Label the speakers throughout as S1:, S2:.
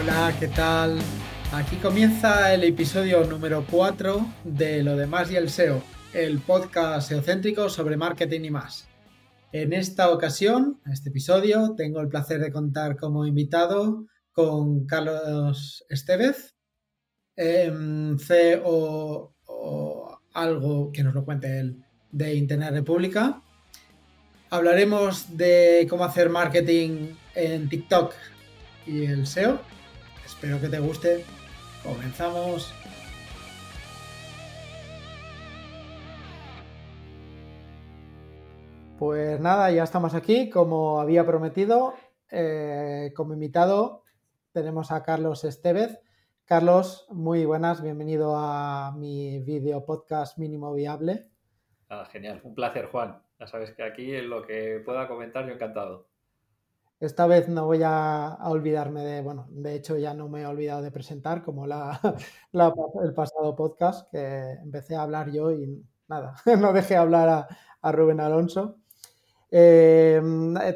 S1: Hola, ¿qué tal? Aquí comienza el episodio número 4 de Lo demás y el SEO, el podcast SEOcéntrico sobre marketing y más. En esta ocasión, en este episodio, tengo el placer de contar como invitado con Carlos Estevez, em, CEO o algo que nos lo cuente él de Internet República. Hablaremos de cómo hacer marketing en TikTok y el SEO Espero que te guste. Comenzamos. Pues nada, ya estamos aquí. Como había prometido, eh, como invitado tenemos a Carlos Estevez. Carlos, muy buenas, bienvenido a mi video podcast mínimo viable.
S2: Ah, genial, un placer, Juan. Ya sabes que aquí en lo que pueda comentar, yo encantado.
S1: Esta vez no voy a, olvidarme de, bueno, de hecho ya no me he olvidado de presentar como la, el pasado podcast que empecé a hablar yo y nada, no dejé hablar a, Rubén Alonso. Eh,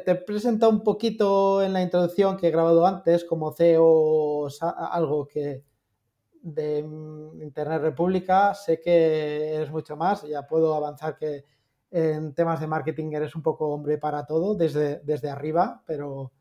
S1: te presento un poquito en la introducción que he grabado antes como CEO algo que de Internet República. Sé que eres mucho más, ya puedo avanzar que en temas de marketing eres un poco hombre para todo desde, desde arriba, pero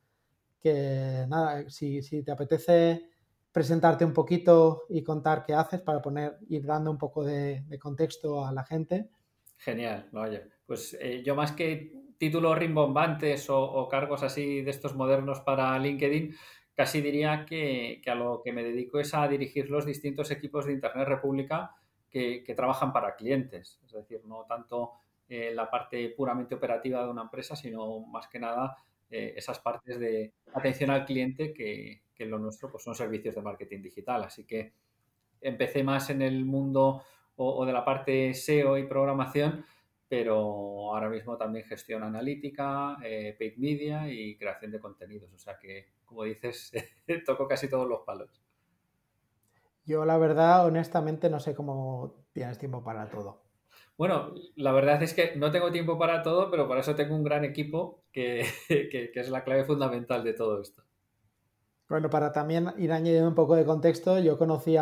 S1: que nada, si, te apetece presentarte un poquito y contar qué haces para poner, ir dando un poco de, contexto a la gente.
S2: Genial, vaya. Pues eh, yo más que títulos rimbombantes o, cargos así de estos modernos para LinkedIn, casi diría que, a lo que me dedico es a dirigir los distintos equipos de Internet República que, trabajan para clientes. Es decir, no tanto eh, la parte puramente operativa de una empresa, sino más que nada eh, esas partes de atención al cliente que, que lo nuestro pues son servicios de marketing digital. Así que empecé más en el mundo o, de la parte SEO y programación, pero ahora mismo también gestión analítica, eh, paid media y creación de contenidos. O sea que, como dices, toco casi todos los palos.
S1: Yo la verdad, honestamente, no sé cómo tienes tiempo para todo.
S2: Bueno, la verdad es que no tengo tiempo para todo, pero para eso tengo un gran equipo que, es la clave fundamental de todo esto.
S1: Bueno, para también ir añadiendo un poco de contexto, yo conocí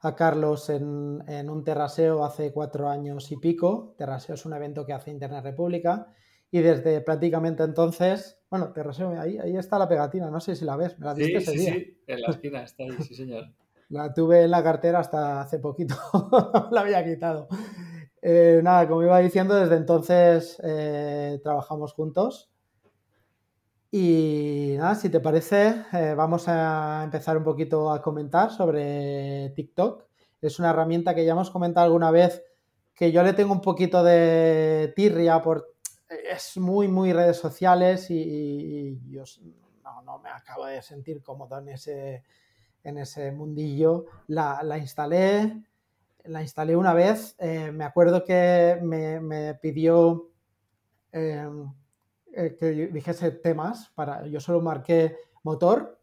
S1: a, Carlos en, un terraseo hace cuatro años y pico. Terraseo es un evento que hace Internet República y desde prácticamente entonces, bueno, terraseo, ahí, ahí está la pegatina, no sé si la ves, me la diste
S2: sí, sí, Sí, en la esquina está ahí, sí señor.
S1: La tuve en la cartera hasta hace poquito, la había quitado. Eh, nada, como iba diciendo, desde entonces eh, trabajamos juntos. Y nada, si te parece, eh, vamos a empezar un poquito a comentar sobre TikTok. Es una herramienta que ya hemos comentado alguna vez que yo le tengo un poquito de tirria por... Es muy, muy redes sociales y, yo no, me acabo de sentir cómodo en ese, en ese mundillo. La, la instalé, la instalé una vez. Eh, me acuerdo que me, pidió em, eh, que dijese temas para. Yo solo marqué motor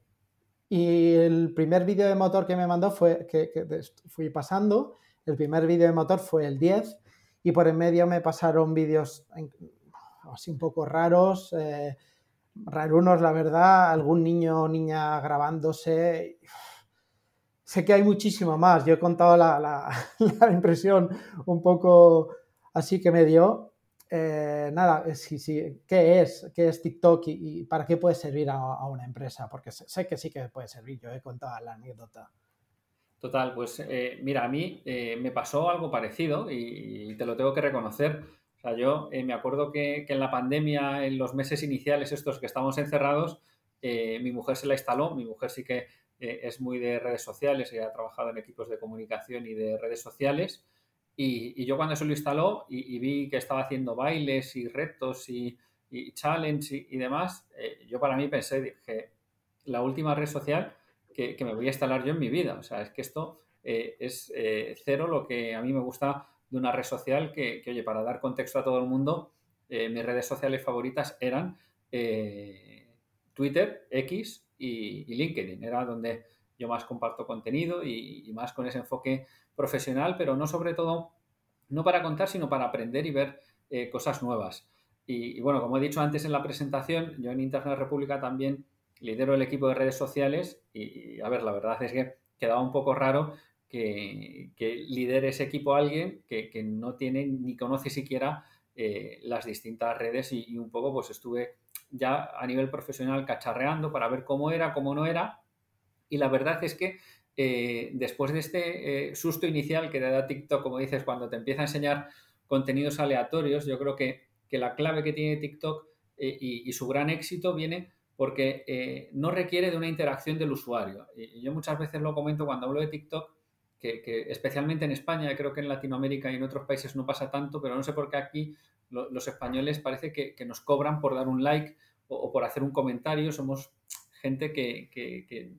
S1: y el primer vídeo de motor que me mandó fue que, fui pasando. El primer vídeo de motor fue el 10 y por en medio me pasaron vídeos así un poco raros, eh, rarunos, la verdad. Algún niño o niña grabándose sé que hay muchísimo más. Yo he contado la, impresión un poco así que me dio. Eh, nada, sí, sí, ¿qué es? ¿Qué es TikTok y, para qué puede servir a, una empresa? Porque sé, que sí que puede servir. Yo he contado la anécdota.
S2: Total, pues eh, mira, a mí eh, me pasó algo parecido y, te lo tengo que reconocer. O sea, yo me acuerdo que, que, en la pandemia, en los meses iniciales estos que estamos encerrados, mi mujer se la instaló, mi mujer sí que eh, es muy de redes sociales y ha trabajado en equipos de comunicación y de redes sociales. Y, yo cuando se lo instaló y, vi que estaba haciendo bailes y retos y, y challenge y, demás, eh, yo para mí pensé, dije, la última red social que, me voy a instalar yo en mi vida. O sea, es que esto eh, es cero lo que a mí me gusta de una red social que oye, para dar contexto a todo el mundo, mis redes sociales favoritas eran Twitter, X, y, LinkedIn. Era donde yo más comparto contenido y, más con ese enfoque profesional, pero no sobre todo, no para contar, sino para aprender y ver eh, cosas nuevas. Y, bueno, como he dicho antes en la presentación, yo en Internet República también lidero el equipo de redes sociales y, a ver, la verdad es que quedaba un poco raro que, lidere ese equipo alguien que, no tiene ni conoce siquiera eh, las distintas redes y, un poco pues estuve ya a nivel profesional cacharreando para ver cómo era, cómo no era. Y la verdad es que eh, después de este eh, susto inicial que te da TikTok, como dices, cuando te empieza a enseñar contenidos aleatorios, yo creo que, la clave que tiene TikTok eh, y, su gran éxito viene porque no requiere de una interacción del usuario. Y yo muchas veces lo comento cuando hablo de TikTok, que, especialmente en España, creo que en Latinoamérica y en otros países no pasa tanto, pero no sé por qué aquí los españoles parece que, nos cobran por dar un like o, por hacer un comentario. Somos gente que,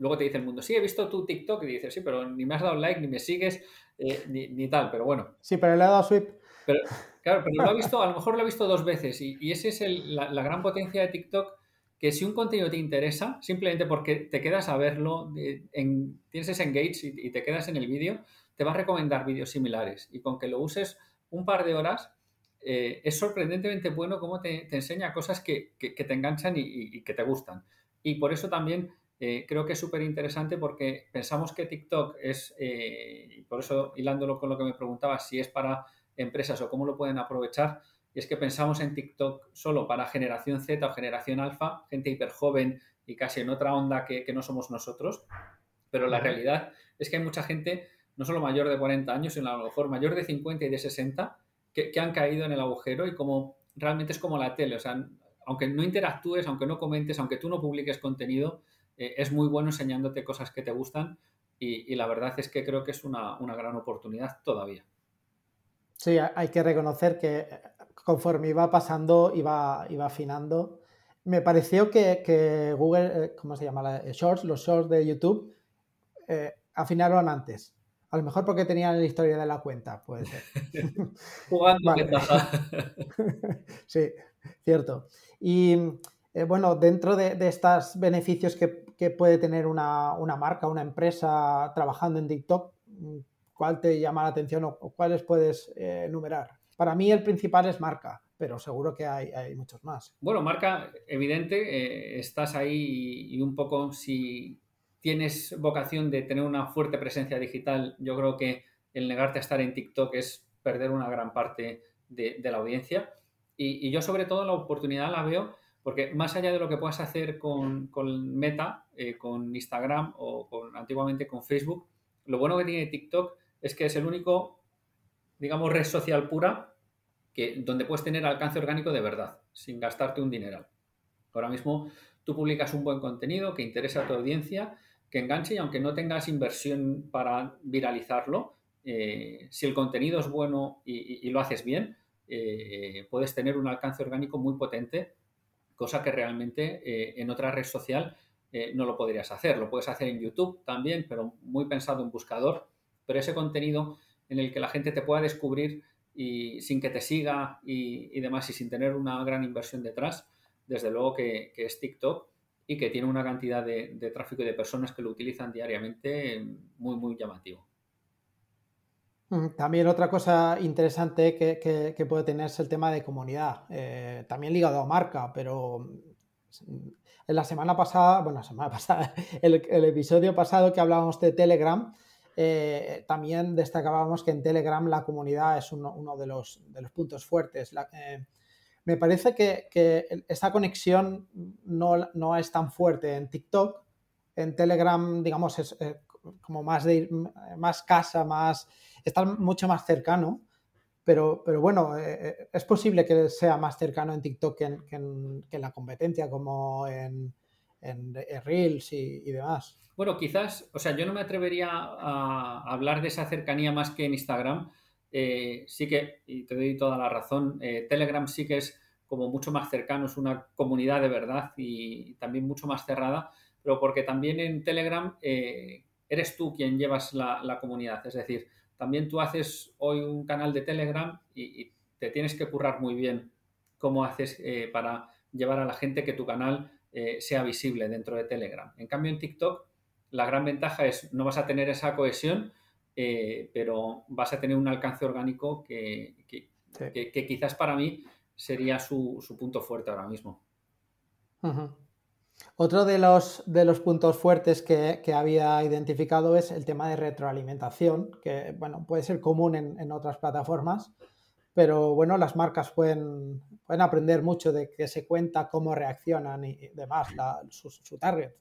S2: luego te dice el mundo, sí, he visto tu TikTok y dices, sí, pero ni me has dado like, ni me sigues, eh, ni, tal, pero bueno.
S1: Sí, pero le he dado sweep.
S2: Pero, claro, pero lo ha visto, a lo mejor lo he visto dos veces y, y esa es la, la, gran potencia de TikTok que si un contenido te interesa, simplemente porque te quedas a verlo, en, tienes ese engage y, te quedas en el vídeo, te va a recomendar vídeos similares. Y con que lo uses un par de horas, eh, es sorprendentemente bueno cómo te, enseña cosas que, te enganchan y, que te gustan. Y por eso también eh, creo que es súper interesante porque pensamos que TikTok es, eh, por eso hilándolo con lo que me preguntabas, si es para empresas o cómo lo pueden aprovechar, y es que pensamos en TikTok solo para generación Z o generación alfa, gente hiper joven y casi en otra onda que, no somos nosotros. Pero la realidad es que hay mucha gente, no solo mayor de 40 años, sino a lo mejor mayor de 50 y de 60, que, han caído en el agujero y como realmente es como la tele. O sea, aunque no interactúes, aunque no comentes, aunque tú no publiques contenido, eh, es muy bueno enseñándote cosas que te gustan y, la verdad es que creo que es una, una gran oportunidad todavía.
S1: Sí, hay que reconocer que conforme iba pasando, iba, iba afinando. Me pareció que, Google, eh, ¿cómo se llama? Eh, shorts, los shorts de YouTube, eh, afinaron antes. A lo mejor porque tenían la historia de la cuenta, puede ser.
S2: Jugando
S1: sí, cierto. Y bueno, dentro de, estos beneficios que, puede tener una, marca, una empresa trabajando en TikTok, ¿cuál te llama la atención o, cuáles puedes enumerar? Para mí el principal es marca, pero seguro que hay, muchos más.
S2: Bueno, marca, evidente, eh, estás ahí y, un poco si tienes vocación de tener una fuerte presencia digital, yo creo que el negarte a estar en TikTok es perder una gran parte de, la audiencia. Y, yo sobre todo la oportunidad la veo porque más allá de lo que puedas hacer con, Meta, eh, con Instagram o con, antiguamente con Facebook, lo bueno que tiene TikTok es que es el único, digamos, red social pura que, donde puedes tener alcance orgánico de verdad, sin gastarte un dineral. Ahora mismo tú publicas un buen contenido que interesa a tu audiencia, que enganche y aunque no tengas inversión para viralizarlo, eh, si el contenido es bueno y, lo haces bien, eh, puedes tener un alcance orgánico muy potente, cosa que realmente eh, en otra red social no lo podrías hacer. Lo puedes hacer en YouTube también, pero muy pensado en buscador, pero ese contenido en el que la gente te pueda descubrir y sin que te siga y, demás y sin tener una gran inversión detrás, desde luego que, es TikTok y que tiene una cantidad de, tráfico y de personas que lo utilizan diariamente muy, muy llamativo.
S1: Mm, también otra cosa interesante que, puede tener es el tema de comunidad, eh, también ligado a marca, pero mm, en la semana pasada, bueno, semana pasada, el, episodio pasado que hablábamos de Telegram, eh, también destacábamos que en Telegram la comunidad es uno, de, los, puntos fuertes. Eh, me parece que, esta conexión no, es tan fuerte en TikTok. En Telegram, digamos, es como más, de, más casa, más, está mucho más cercano. Pero, pero bueno, es posible que sea más cercano en TikTok que en, la competencia, como en, Reels y demás.
S2: Bueno, quizás, o sea, yo no me atrevería a hablar de esa cercanía más que en Instagram. Eh, sí que, y te doy toda la razón, eh, Telegram sí que es como mucho más cercano, es una comunidad de verdad y también mucho más cerrada, pero porque también en Telegram eh, eres tú quien llevas la, comunidad. Es decir, también tú haces hoy un canal de Telegram y, y te tienes que currar muy bien cómo haces para llevar a la gente que tu canal eh, sea visible dentro de Telegram. En cambio, en TikTok, la gran ventaja es no vas a tener esa cohesión, eh, pero vas a tener un alcance orgánico que, quizás para mí sería su, punto fuerte ahora mismo.
S1: Otro de los, de los puntos fuertes que, había identificado es el tema de retroalimentación, que bueno, puede ser común en, otras plataformas, pero bueno, las marcas pueden, pueden, aprender mucho de qué se cuenta, cómo reaccionan y demás, su, target.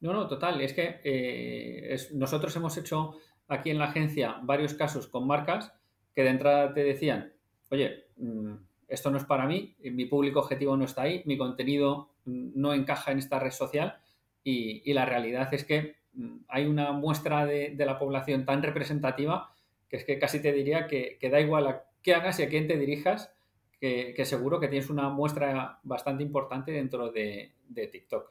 S2: No, no, total. Es que eh, nosotros hemos hecho aquí en la agencia varios casos con marcas que de entrada te decían, oye, mm, esto no es para mí, mi público objetivo no está ahí, mi contenido no encaja en esta red social y, la realidad es que mm, hay una muestra de, la población tan representativa que es que casi te diría que, da igual a qué hagas y a quién te dirijas, que, seguro que tienes una muestra bastante importante dentro de, TikTok.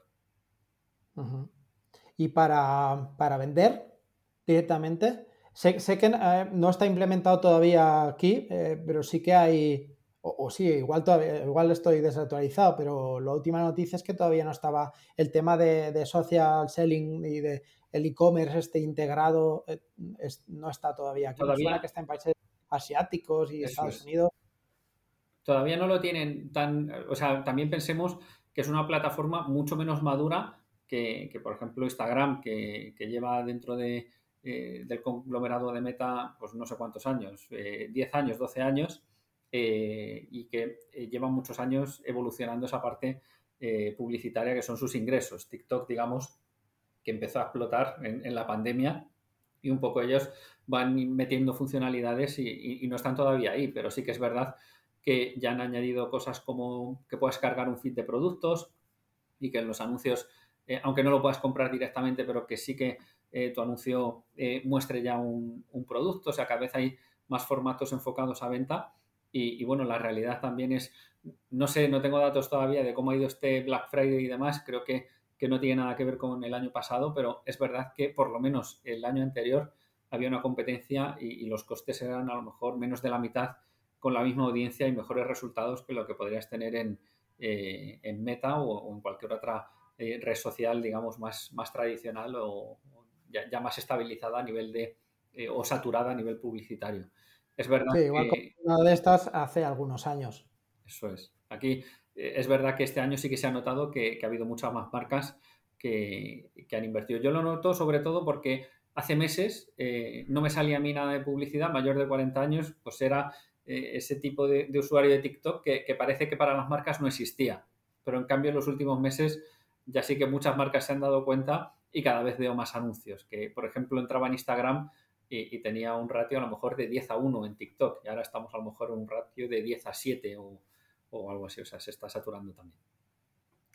S1: Y para, vender directamente, sé, que eh, no está implementado todavía aquí, eh, pero sí que hay o, sí, igual, todavía, igual estoy desactualizado, pero la última noticia es que todavía no estaba el tema de, social selling y de el e-commerce este integrado, eh, no está todavía aquí. Todavía que está en países asiáticos y Estados Unidos.
S2: Todavía no lo tienen tan, o sea, también pensemos que es una plataforma mucho menos madura que, por ejemplo, Instagram, que, lleva dentro de, eh, del conglomerado de Meta, pues no sé cuántos años, 10 eh, años, 12 años, eh, y que eh, llevan muchos años evolucionando esa parte eh, publicitaria que son sus ingresos. TikTok, digamos, que empezó a explotar en, la pandemia y un poco ellos van metiendo funcionalidades y, no están todavía ahí, pero sí que es verdad que ya han añadido cosas como que puedes cargar un feed de productos y que en los anuncios, aunque no lo puedas comprar directamente, pero que sí que tu anuncio muestre ya un, producto, o sea, cada vez hay más formatos enfocados a venta y, bueno, la realidad también es, no sé, no tengo datos todavía de cómo ha ido este Black Friday y demás, creo que, no tiene nada que ver con el año pasado, pero es verdad que por lo menos el año anterior había una competencia y, los costes eran a lo mejor menos de la mitad con la misma audiencia y mejores resultados que lo que podrías tener en, eh, en Meta o, en cualquier otra eh, red social, digamos, más, más tradicional o, ya, más estabilizada a nivel de, eh, o saturada a nivel publicitario. Es verdad.
S1: Sí, igual que... una de estas hace algunos años.
S2: Eso es. Aquí eh, es verdad que este año sí que se ha notado que, ha habido muchas más marcas que, han invertido. Yo lo noto sobre todo porque hace meses eh, no me salía a mí nada de publicidad, mayor de 40 años, pues era eh, ese tipo de, usuario de TikTok que, parece que para las marcas no existía. Pero en cambio en los últimos meses ya sí que muchas marcas se han dado cuenta y cada vez veo más anuncios. Que por ejemplo entraba en Instagram y, tenía un ratio a lo mejor de 10 a 1 en TikTok y ahora estamos a lo mejor en un ratio de 10 a 7 o, o algo así, o sea, se está saturando también.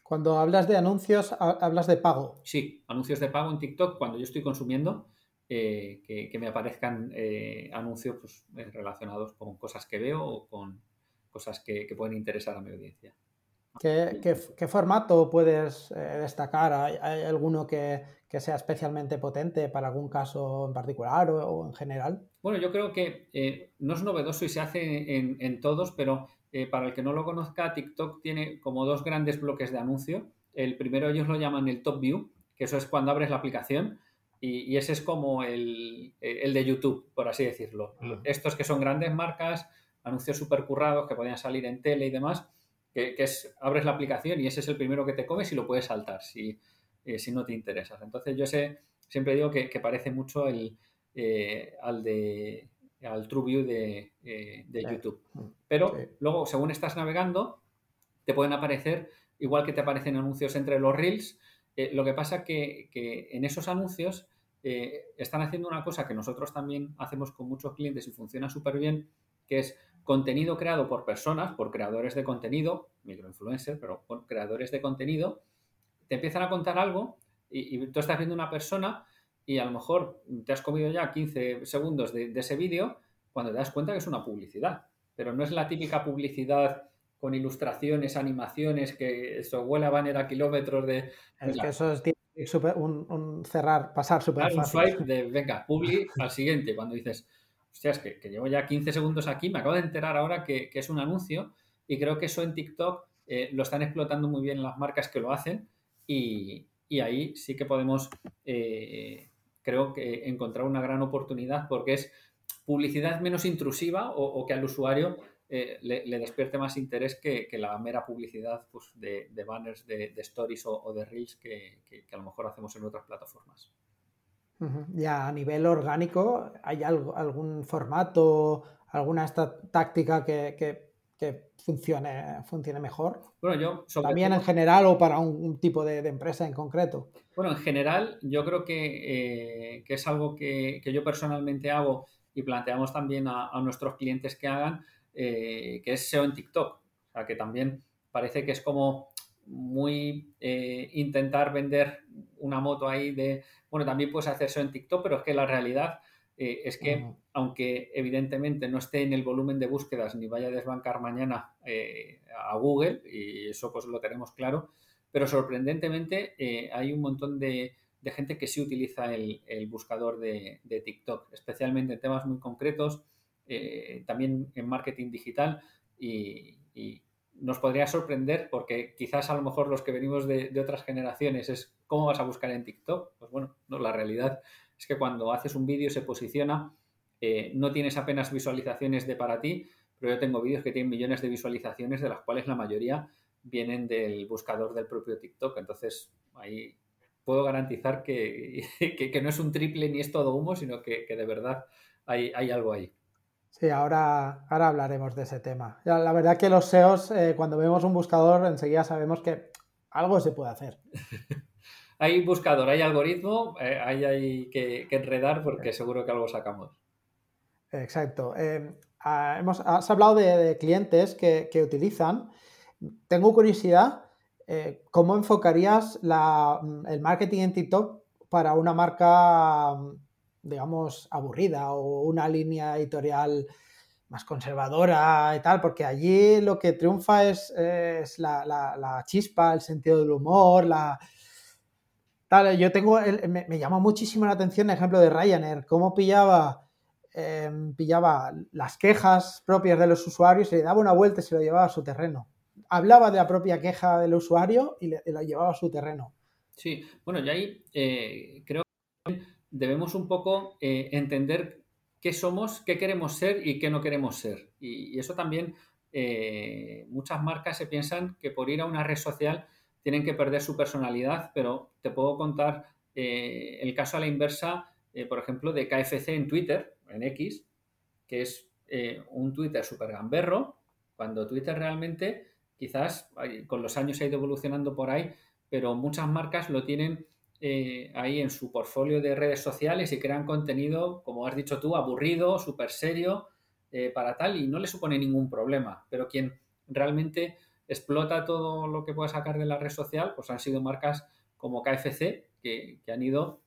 S1: Cuando hablas de anuncios, hablas de pago.
S2: Sí, anuncios de pago en TikTok cuando yo estoy consumiendo, eh, que, me aparezcan eh, anuncios pues, eh, relacionados con cosas que veo o con cosas que, pueden interesar a mi audiencia.
S1: ¿Qué, formato puedes destacar? ¿Hay, alguno que, que sea especialmente potente para algún caso en particular o, en general?
S2: Bueno, yo creo que eh, no es novedoso y se hace en, todos, pero eh, para el que no lo conozca, TikTok tiene como dos grandes bloques de anuncio. El primero ellos lo llaman el Top View, que eso es cuando abres la aplicación y, ese es como el, de YouTube, por así decirlo. Estos que son grandes marcas, anuncios súper currados que podían salir en tele y demás, que, es abres la aplicación y ese es el primero que te comes y lo puedes saltar. Si, eh, si no te interesas. Entonces yo sé, siempre digo que, parece mucho el, eh, al de al TrueView de, eh, de YouTube. Mm, Pero luego, según estás navegando, te pueden aparecer, igual que te aparecen anuncios entre los reels, lo que pasa que, que en esos anuncios están haciendo una cosa que nosotros también hacemos con muchos clientes y funciona súper bien, que es contenido creado por personas, por creadores de contenido, microinfluencers, pero por creadores de contenido, te empiezan a contar algo y, tú estás viendo una persona y a lo mejor te has comido ya 15 segundos de, ese vídeo cuando te das cuenta que es una publicidad. Pero no es la típica publicidad con ilustraciones, animaciones, que eso huele a banner a kilómetros de...
S1: Es que eso es un, cerrar, pasar súper
S2: fácil. Un swipe de, venga, publi al siguiente, cuando dices, hostias, que, que, llevo ya 15 segundos aquí, me acabo de enterar ahora que, que, es un anuncio y creo que eso en TikTok eh, lo están explotando muy bien las marcas que lo hacen y, ahí sí que podemos, eh, creo que encontrar una gran oportunidad porque es publicidad menos intrusiva o, que al usuario eh, le, despierte más interés que, la mera publicidad pues, de, banners, de, stories o, de reels que, a lo mejor hacemos en otras plataformas.
S1: Ya a nivel orgánico, ¿hay algún formato, alguna táctica que que funcione, funcione mejor.
S2: Bueno, yo
S1: También en general o para un, tipo de, empresa en concreto.
S2: Bueno, en general yo creo que, eh, es algo que, yo personalmente hago y planteamos también a, nuestros clientes que hagan, eh, que es SEO en TikTok. O sea, que también parece que es como muy eh, intentar vender una moto ahí de, bueno, también puedes hacer SEO en TikTok, pero es que la realidad eh, es que, aunque evidentemente no esté en el volumen de búsquedas ni vaya a desbancar mañana eh, a Google, y eso pues lo tenemos claro, pero sorprendentemente eh, hay un montón de, gente que sí utiliza el, buscador de, TikTok, especialmente en temas muy concretos, también en marketing digital y, nos podría sorprender porque quizás a lo mejor los que venimos de, de, otras generaciones es cómo vas a buscar en TikTok. Pues bueno, no, la realidad es que cuando haces un vídeo se posiciona, eh, no tienes apenas visualizaciones de para ti, pero yo tengo vídeos que tienen millones de visualizaciones, de las cuales la mayoría vienen del buscador del propio TikTok. Entonces, ahí puedo garantizar que, no es un triple ni es todo humo, sino que, de verdad hay, algo ahí.
S1: Sí, ahora, ahora hablaremos de ese tema. La verdad que los SEOs, eh, cuando vemos un buscador, enseguida sabemos que algo se puede hacer.
S2: hay buscador, hay algoritmo, eh, hay, que, enredar porque seguro que algo sacamos.
S1: Exacto. Eh, ah, hemos, has hablado de, clientes que, utilizan. Tengo curiosidad, eh, ¿cómo enfocarías el marketing en TikTok para una marca, digamos, aburrida o una línea editorial más conservadora y tal? Porque allí lo que triunfa es, la, chispa, el sentido del humor, la, yo tengo, me, llama muchísimo la atención el ejemplo de Ryanair, cómo pillaba, em, pillaba las quejas propias de los usuarios y le daba una vuelta y se lo llevaba a su terreno. Hablaba de la propia queja del usuario y le, llevaba a su terreno.
S2: Sí, bueno, y ahí eh, creo que debemos un poco eh, entender qué somos, qué queremos ser y qué no queremos ser. Y, eso también eh, muchas marcas se piensan que por ir a una red social tienen que perder su personalidad, pero te puedo contar eh, el caso a la inversa, eh, por ejemplo, de KFC en Twitter, en X, que es eh, un Twitter súper gamberro, cuando Twitter realmente quizás con los años ha ido evolucionando por ahí, pero muchas marcas lo tienen ahí en su portfolio de redes sociales y crean contenido, como has dicho tú, aburrido, súper serio, para tal, y no le supone ningún problema. Pero quien realmente explota todo lo que puede sacar de la red social, pues han sido marcas como KFC que, han ido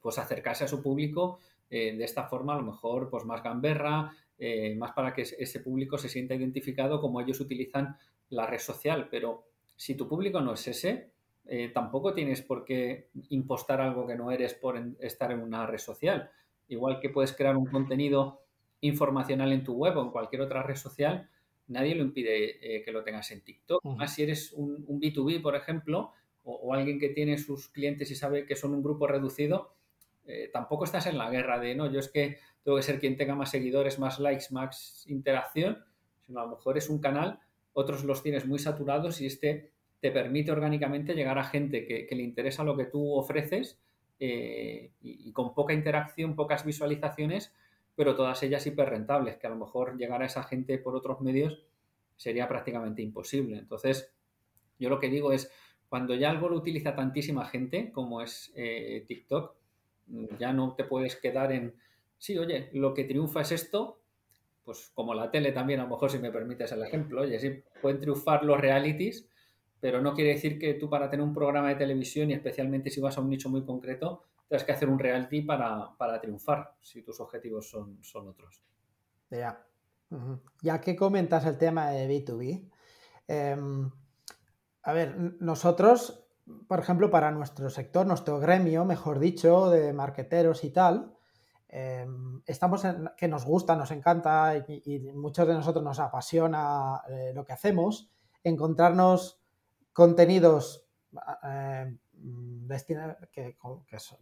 S2: pues a acercarse a su público eh, de esta forma, a lo mejor pues más gamberra, eh, más para que ese público se sienta identificado como ellos utilizan la red social. Pero si tu público no es ese, eh, tampoco tienes por qué impostar algo que no eres por estar en una red social. Igual que puedes crear un contenido informacional en tu web o en cualquier otra red social, nadie lo impide eh, que lo tengas en TikTok. Más si eres un, B2B, por ejemplo, o, alguien que tiene sus clientes y sabe que son un grupo reducido, eh, tampoco estás en la guerra de, no, yo es que tengo que ser quien tenga más seguidores, más likes, más interacción, sino a lo mejor es un canal, otros los tienes muy saturados y este te permite orgánicamente llegar a gente que, le interesa lo que tú ofreces eh, y, y, con poca interacción, pocas visualizaciones, pero todas ellas hiper rentables, que a lo mejor llegar a esa gente por otros medios sería prácticamente imposible. Entonces, yo lo que digo es, cuando ya algo lo utiliza tantísima gente como es eh, TikTok, ya no te puedes quedar en, sí, oye, lo que triunfa es esto, pues como la tele también, a lo mejor si me permites el ejemplo, oye, sí, pueden triunfar los realities, pero no quiere decir que tú para tener un programa de televisión y especialmente si vas a un nicho muy concreto, tienes que hacer un reality para, para triunfar si tus objetivos son, son otros.
S1: Ya. Ya que comentas el tema de B2B, em, a ver, nosotros, por ejemplo, para nuestro sector, nuestro gremio, mejor dicho, de marqueteros y tal, em, estamos en, que nos gusta, nos encanta y, muchos de nosotros nos apasiona eh, lo que hacemos. encontrarnos contenidos eh, que,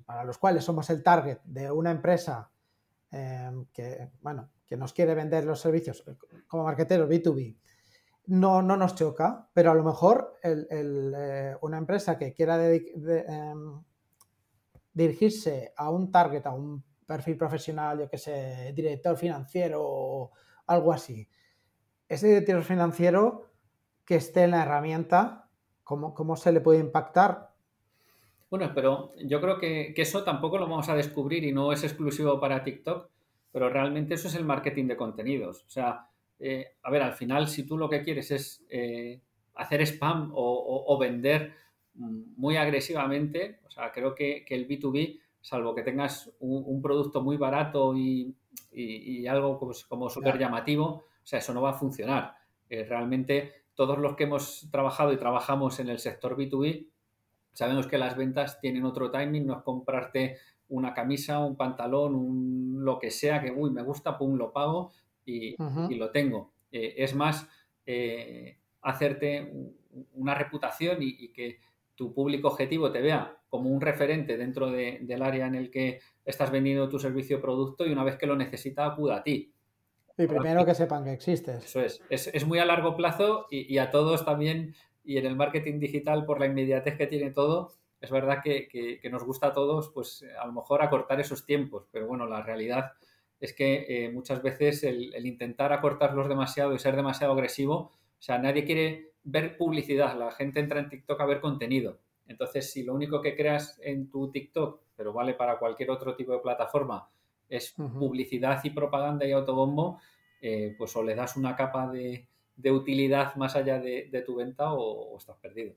S1: para los cuales somos el target de una empresa eh, que, bueno, que nos quiere vender los servicios como marketeros B2B, no, no nos choca, pero a lo mejor eh, una empresa que quiera em, dirigirse a un target, a un perfil profesional, yo que sé, director financiero o algo así, ese director financiero que esté en la herramienta, ¿cómo, cómo se le puede impactar?
S2: Bueno, pero yo creo que, eso tampoco lo vamos a descubrir y no es exclusivo para TikTok, pero realmente eso es el marketing de contenidos. O sea, eh, a ver, al final, si tú lo que quieres es eh, hacer spam o, vender muy agresivamente, o sea, creo que, el B2B, salvo que tengas un, producto muy barato y, algo pues, como súper llamativo, o sea, eso no va a funcionar. Eh, realmente, todos los que hemos trabajado y trabajamos en el sector B2B, sabemos que las ventas tienen otro timing, no es comprarte una camisa, un pantalón, un lo que sea que, uy, me gusta, pum, lo pago, y, lo tengo. Eh, es más, eh, hacerte una reputación y, que tu público objetivo te vea como un referente dentro del área en el que estás vendiendo tu servicio o producto y una vez que lo necesita acuda a ti.
S1: Y primero que sepan que existes.
S2: Eso es. Es, muy a largo plazo y, a todos también, y en el marketing digital, por la inmediatez que tiene todo, es verdad que, que nos gusta a todos, pues a lo mejor acortar esos tiempos, pero bueno, la realidad es que eh, muchas veces el, intentar acortarlos demasiado y ser demasiado agresivo, o sea, nadie quiere ver publicidad, la gente entra en TikTok a ver contenido. Entonces, si lo único que creas en tu TikTok, pero vale para cualquier otro tipo de plataforma, es publicidad y propaganda y autobombo, eh, pues o le das una capa de, utilidad más allá de, tu venta o, estás perdido.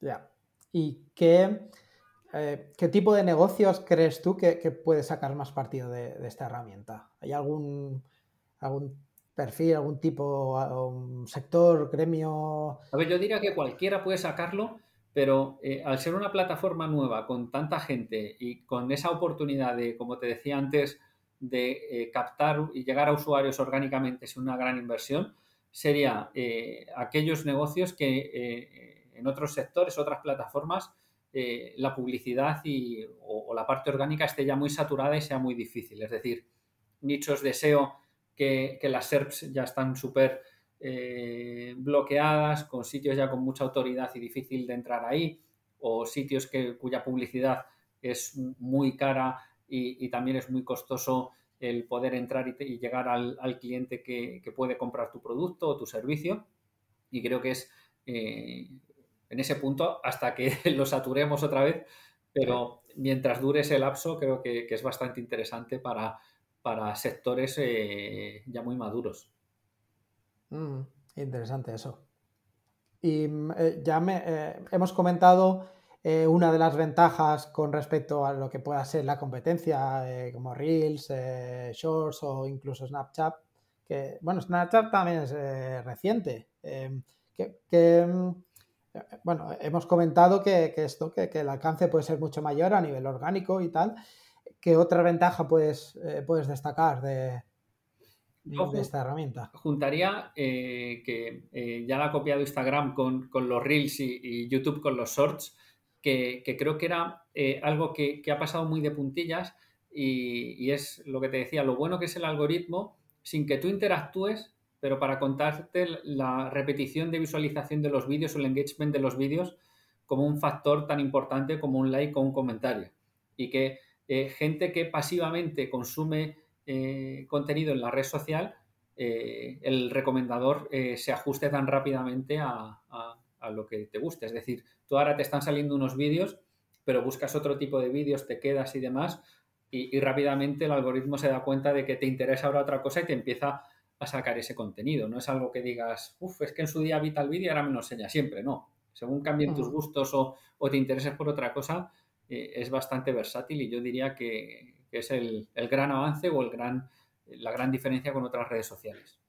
S1: Ya. ¿Y qué, eh, ¿Qué tipo de negocios crees tú que, puede sacar más partido de, esta herramienta? ¿Hay algún, algún perfil, algún tipo, sector, gremio?
S2: A ver, yo diría que cualquiera puede sacarlo, pero eh, al ser una plataforma nueva con tanta gente y con esa oportunidad de, como te decía antes, de eh, captar y llegar a usuarios orgánicamente es una gran inversión, sería aquellos negocios que en otros sectores, otras plataformas, eh, la publicidad y, o, la parte orgánica esté ya muy saturada y sea muy difícil. Es decir, nichos de SEO que, las SERPs ya están súper eh, bloqueadas, con sitios ya con mucha autoridad y difícil de entrar ahí, o sitios que, cuya publicidad es muy cara y, también es muy costoso el poder entrar y, llegar al, cliente que, puede comprar tu producto o tu servicio. Y creo que es eh, en ese punto hasta que lo saturemos otra vez, pero mientras dure ese lapso creo que, es bastante interesante para, para sectores eh, ya muy maduros.
S1: Mm, interesante eso. Y mm, eh, ya me, hemos comentado una de las ventajas con respecto a lo que pueda ser la competencia, como Reels, Shorts o incluso Snapchat, que, bueno, Snapchat también es reciente. que, mm, bueno, hemos comentado que, esto, que, el alcance puede ser mucho mayor a nivel orgánico y tal. ¿Qué otra ventaja puedes, eh, puedes destacar de, esta herramienta?
S2: Juntaría eh, que eh, ya la ha copiado Instagram con, los Reels y, YouTube con los Shorts, que, creo que era algo que, ha pasado muy de puntillas y, es lo que te decía, lo bueno que es el algoritmo, sin que tú interactúes, pero para contarte la repetición de visualización de los vídeos o el engagement de los vídeos como un factor tan importante como un like o un comentario. Y que eh, gente que pasivamente consume eh, contenido en la red social, eh, el recomendador se ajuste tan rápidamente a, lo que te guste. Es decir, tú ahora te están saliendo unos vídeos, pero buscas otro tipo de vídeos, te quedas y demás, y, y rápidamente el algoritmo se da cuenta de que te interesa ahora otra cosa y te empieza a sacar ese contenido. No es algo que digas, uff, es que en su día vi tal vídeo y ahora me lo enseña siempre. No. Según cambien tus gustos o, te intereses por otra cosa, eh, es bastante versátil y yo diría que, es el, gran avance o el gran, la gran diferencia con otras redes sociales.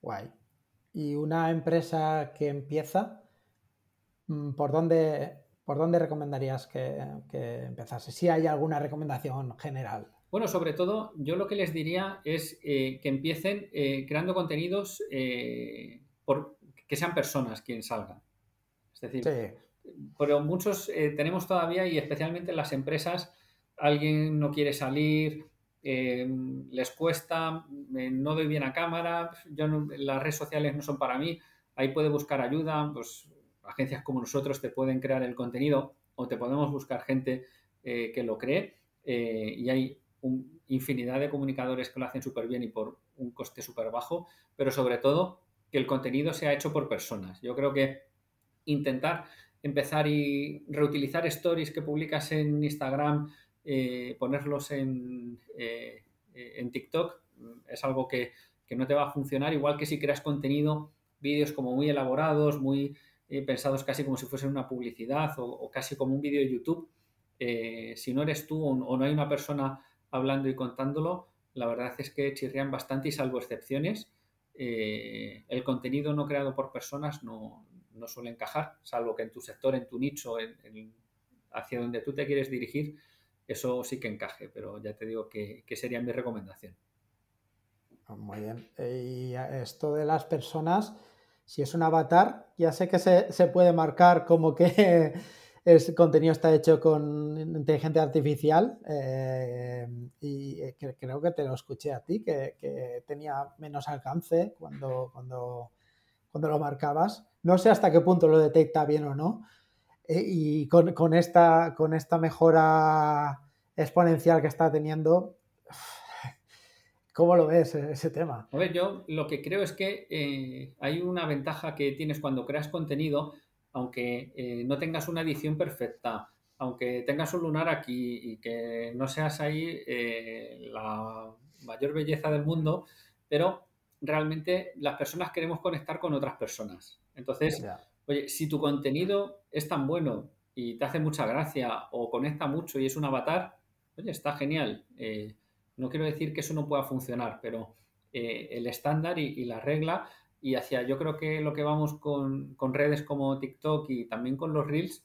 S1: Guay. ¿Y una empresa que empieza, por dónde, por dónde recomendarías que, que empezase? Si hay alguna recomendación general.
S2: Bueno, sobre todo, yo lo que les diría es que empiecen creando contenidos por, que sean personas quien salgan. Es decir, pero muchos tenemos todavía, y especialmente en las empresas, alguien no quiere salir, eh, les cuesta, eh, no doy bien a cámara, yo las redes sociales no son para mí, ahí puede buscar ayuda, pues agencias como nosotros te pueden crear el contenido o te podemos buscar gente eh, que lo cree y hay infinidad de comunicadores que lo hacen súper bien y por un coste súper bajo, pero sobre todo que el contenido sea hecho por personas. Yo creo que intentar empezar y reutilizar stories que publicas en Instagram, eh, ponerlos en, eh, en, TikTok es algo que, no te va a funcionar, igual que si creas contenido, vídeos como muy elaborados, muy eh, pensados casi como si fuesen una publicidad o, casi como un vídeo de YouTube, si no eres tú o, no hay una persona hablando y contándolo, la verdad es que chirrían bastante y salvo excepciones, el contenido no creado por personas no, suele encajar, salvo que en tu sector, en tu nicho, hacia donde tú te quieres dirigir, eso sí que encaje, pero ya te digo que, sería mi recomendación.
S1: Ah, muy bien. Y esto de las personas, si es un avatar, ya sé que se, puede marcar como que el contenido está hecho con inteligencia artificial eh, y eh, creo que te lo escuché a ti, que, tenía menos alcance cuando, cuando, cuando lo marcabas. No sé hasta qué punto lo detecta bien o no, eh, y con, esta, con esta mejora exponencial que está teniendo, ¿cómo lo ves ese tema?
S2: A ver, yo lo que creo es que eh, hay una ventaja que tienes cuando creas contenido, aunque eh, no tengas una edición perfecta, aunque tengas un lunar aquí y que no seas ahí la mayor belleza del mundo, pero realmente las personas queremos conectar con otras personas. Entonces, Oye, si tu contenido es tan bueno y te hace mucha gracia o conecta mucho y es un avatar, oye, está genial. Eh, no quiero decir que eso no pueda funcionar, pero eh, el estándar y, la regla, y hacia yo creo que lo que vamos con, redes como TikTok y también con los Reels,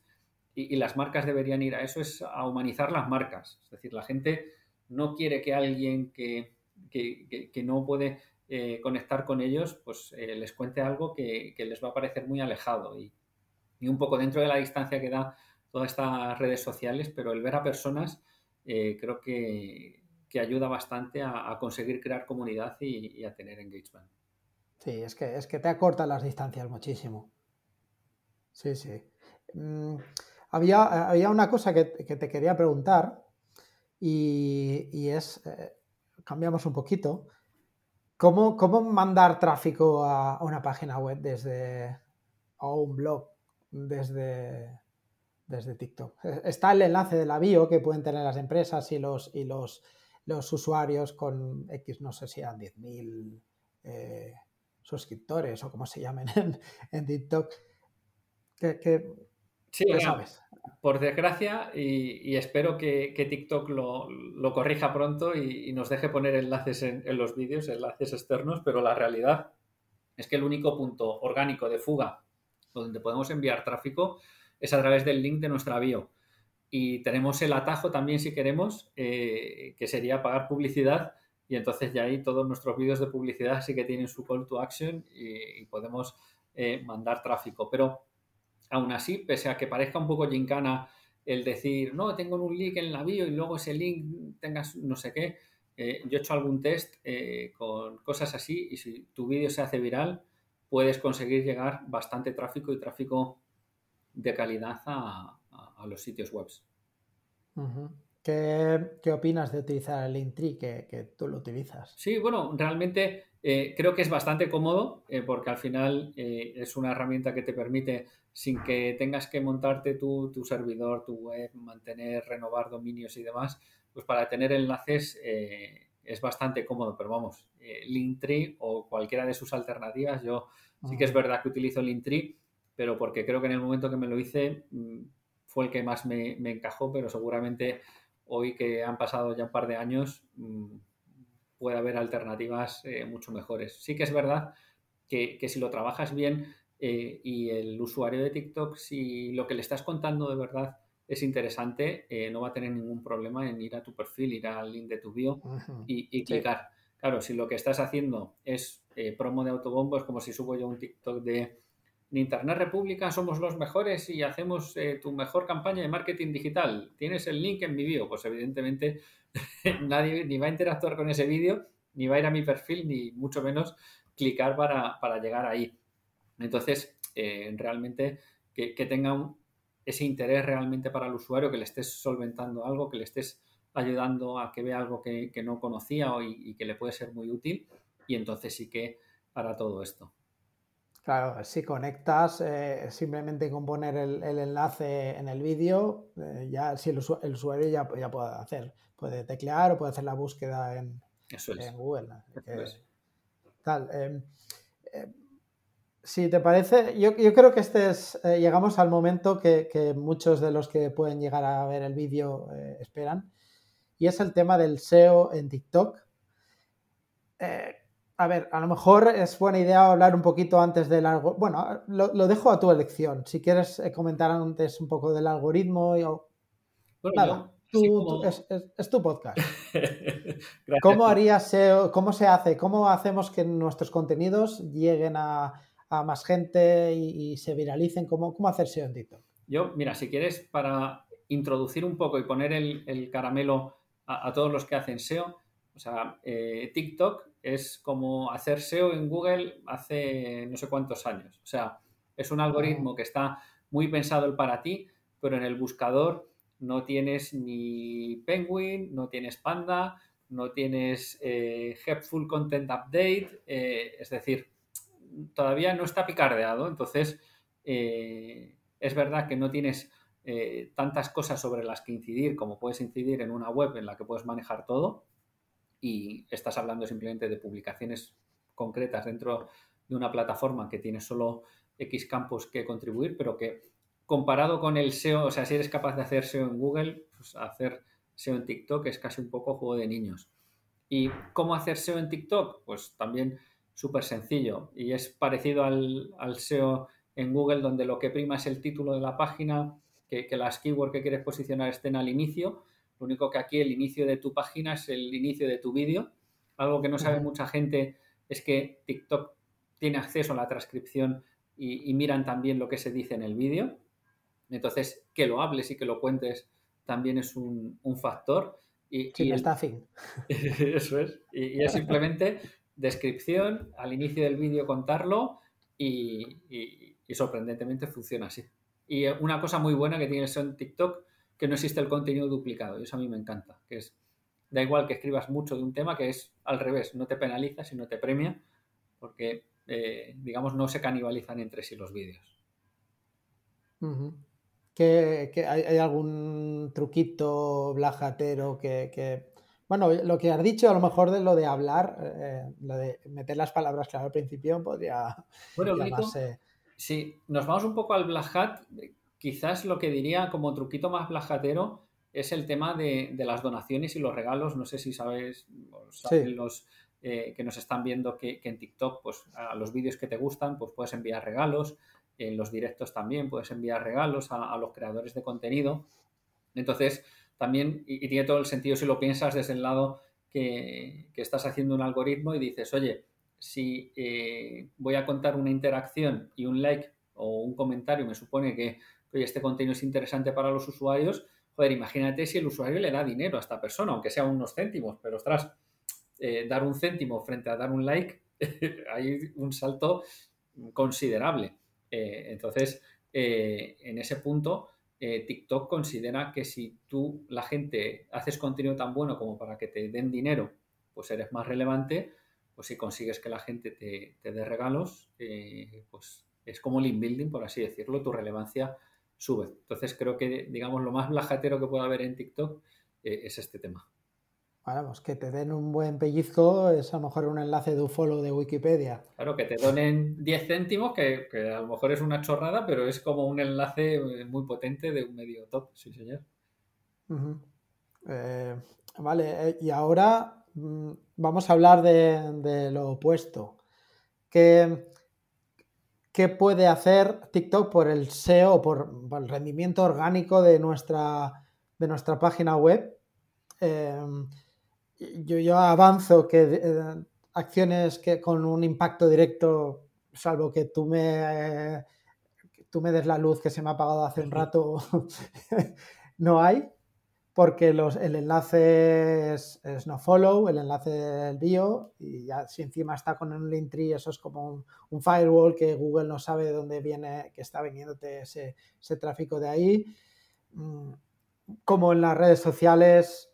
S2: y, las marcas deberían ir a eso, es a humanizar las marcas. Es decir, la gente no quiere que alguien que, que no puede eh, conectar con ellos, pues eh, les cuente algo que, les va a parecer muy alejado y, un poco dentro de la distancia que da todas estas redes sociales, pero el ver a personas creo que, ayuda bastante a, conseguir crear comunidad y, a tener engagement.
S1: Sí, es que, es que te acorta las distancias muchísimo. Sí, sí. Mm, había, había, una cosa que, te quería preguntar y, es, cambiamos un poquito, ¿Cómo, mandar tráfico a, una página web desde o un blog desde, desde TikTok? Está el enlace de la bio que pueden tener las empresas y los, y los, los usuarios con X, no sé si eran 10.000 eh, suscriptores o como se llamen en, TikTok. ¿Qué,
S2: sí, sabes? por desgracia, y, espero que, TikTok lo, corrija pronto y, nos deje poner enlaces en, los vídeos, enlaces externos, pero la realidad es que el único punto orgánico de fuga donde podemos enviar tráfico es a través del link de nuestra bio. Y tenemos el atajo también, si queremos, eh, que sería pagar publicidad. Y entonces ya ahí todos nuestros vídeos de publicidad sí que tienen su call to action y, podemos eh, mandar tráfico. Pero aún así, pese a que parezca un poco gincana el decir, no, tengo un link en la bio y luego ese link tengas no sé qué, eh, yo he hecho algún test con cosas así y si tu vídeo se hace viral, puedes conseguir llegar bastante tráfico y tráfico de calidad a, los sitios web.
S1: ¿Qué, opinas de utilizar el Linktree que, que tú lo utilizas?
S2: Sí, bueno, realmente eh, creo que es bastante cómodo porque al final es una herramienta que te permite sin que tengas que montarte tu, servidor, tu web, mantener, renovar dominios y demás, pues para tener enlaces eh, es bastante cómodo, pero vamos, eh, Linktree o cualquiera de sus alternativas, yo sí que es verdad que utilizo Linktree, pero porque creo que en el momento que me lo hice mm, fue el que más me, encajó, pero seguramente hoy que han pasado ya un par de años mm, puede haber alternativas eh, mucho mejores. Sí que es verdad que, que si lo trabajas bien, eh, y el usuario de TikTok, si lo que le estás contando de verdad es interesante, eh, no va a tener ningún problema en ir a tu perfil, ir al link de tu bio y, clicar. Claro, si lo que estás haciendo es promo de autobombo, es como si subo yo un TikTok de en Internet República somos los mejores y hacemos eh, tu mejor campaña de marketing digital. Tienes el link en mi bio. Pues evidentemente nadie ni va a interactuar con ese vídeo, ni va a ir a mi perfil, ni mucho menos clicar para, llegar ahí. Entonces, eh, realmente que, tenga ese interés realmente para el usuario, que le estés solventando algo, que le estés ayudando a que vea algo que, no conocía y, y que le puede ser muy útil. Y entonces sí que para todo esto.
S1: Claro, si conectas eh, simplemente con poner el, enlace en el vídeo, eh, ya si el, usuario ya, ya, puede hacer, puede teclear o puede hacer la búsqueda en, Google. Tal. Em, em, si te parece, yo, creo que este es, eh, llegamos al momento que, muchos de los que pueden llegar a ver el vídeo esperan, y es el tema del SEO en TikTok a ver, a lo mejor es buena idea hablar un poquito antes del algoritmo. Bueno, lo, dejo a tu elección. Si quieres eh, comentar antes un poco del algoritmo. Y... Nada, es, tu podcast. ¿Cómo harías cómo se hace, cómo hacemos que nuestros contenidos lleguen a, más gente y, se viralicen? ¿Cómo, ¿Cómo hacer SEO en TikTok?
S2: Yo, mira, si quieres, para introducir un poco y poner el, caramelo a, todos los que hacen SEO, o sea, eh, TikTok es como hacer SEO en Google hace no sé cuántos años. O sea, es un algoritmo que está muy pensado para ti, pero en el buscador no tienes ni Penguin, no tienes Panda, no tienes eh, Helpful Content Update, eh, es decir, todavía no está picardeado. Entonces, es verdad que no tienes tantas cosas sobre las que incidir como puedes incidir en una web en la que puedes manejar todo y estás hablando simplemente de publicaciones concretas dentro de una plataforma que tiene solo X campos que contribuir, pero que comparado con el SEO, o sea, si eres capaz de hacer SEO en Google, pues hacer SEO en TikTok es casi un poco juego de niños. ¿Y cómo hacer SEO en TikTok? Pues también súper sencillo y es parecido al, SEO en Google donde lo que prima es el título de la página, que, que las keywords que quieres posicionar estén al inicio lo único que aquí el inicio de tu página es el inicio de tu vídeo. Algo que no sabe mucha gente es que TikTok tiene acceso a la transcripción y, miran también lo que se dice en el vídeo. Entonces, que lo hables y que lo cuentes también es un, factor. Y,
S1: y está fin.
S2: Eso es. Y, es simplemente descripción, al inicio del vídeo contarlo y, sorprendentemente funciona así. Y una cosa muy buena que tiene eso en TikTok que no existe el contenido duplicado. Y eso a mí me encanta, que es, da igual que escribas mucho de un tema, que es al revés, no te penaliza, sino te premia, porque, eh, digamos, no se canibalizan entre sí los vídeos.
S1: ¿Que, hay, algún truquito blajatero que, Bueno, lo que has dicho, a lo mejor de lo de hablar, eh, lo de meter las palabras claro al principio, podría
S2: bueno, llamarse... Sí, nos vamos un poco al blajat, Quizás lo que diría como truquito más blajatero es el tema de, las donaciones y los regalos. No sé si sabes, los eh, que nos están viendo que, en TikTok, pues a los vídeos que te gustan, pues puedes enviar regalos. En los directos también puedes enviar regalos a, los creadores de contenido. Entonces, también, y, tiene todo el sentido si lo piensas desde el lado que, estás haciendo un algoritmo y dices, oye, si eh, voy a contar una interacción y un like o un comentario me supone que oye, este contenido es interesante para los usuarios, joder, imagínate si el usuario le da dinero a esta persona, aunque sea unos céntimos, pero ostras, eh, dar un céntimo frente a dar un like, hay un salto considerable. Eh, entonces, eh, en ese punto, TikTok considera que si tú, la gente, haces contenido tan bueno como para que te den dinero, pues eres más relevante, pues si consigues que la gente te, te dé regalos, pues es como link building, por así decirlo, tu relevancia sube. Entonces creo que, digamos, lo más blajatero que puede haber en TikTok eh, es este tema.
S1: Bueno, pues que te den un buen pellizco es a lo mejor un enlace de un follow de Wikipedia.
S2: Claro, que te donen 10 céntimos, que, a lo mejor es una chorrada, pero es como un enlace eh, muy potente de un medio top, sí señor.
S1: Eh, vale, y ahora mm, vamos a hablar de, de lo opuesto. Que qué puede hacer TikTok por el SEO, por, por el rendimiento orgánico de nuestra, de nuestra página web. Em, yo, yo, avanzo que eh, acciones que con un impacto directo, salvo que tú me, tú me des la luz que se me ha apagado hace un rato, no hay porque los, el enlace es, no follow, el enlace del bio, y ya si encima está con un link tree, eso es como un, firewall que Google no sabe de dónde viene, que está viniéndote ese, ese tráfico de ahí. Mm, como en las redes sociales,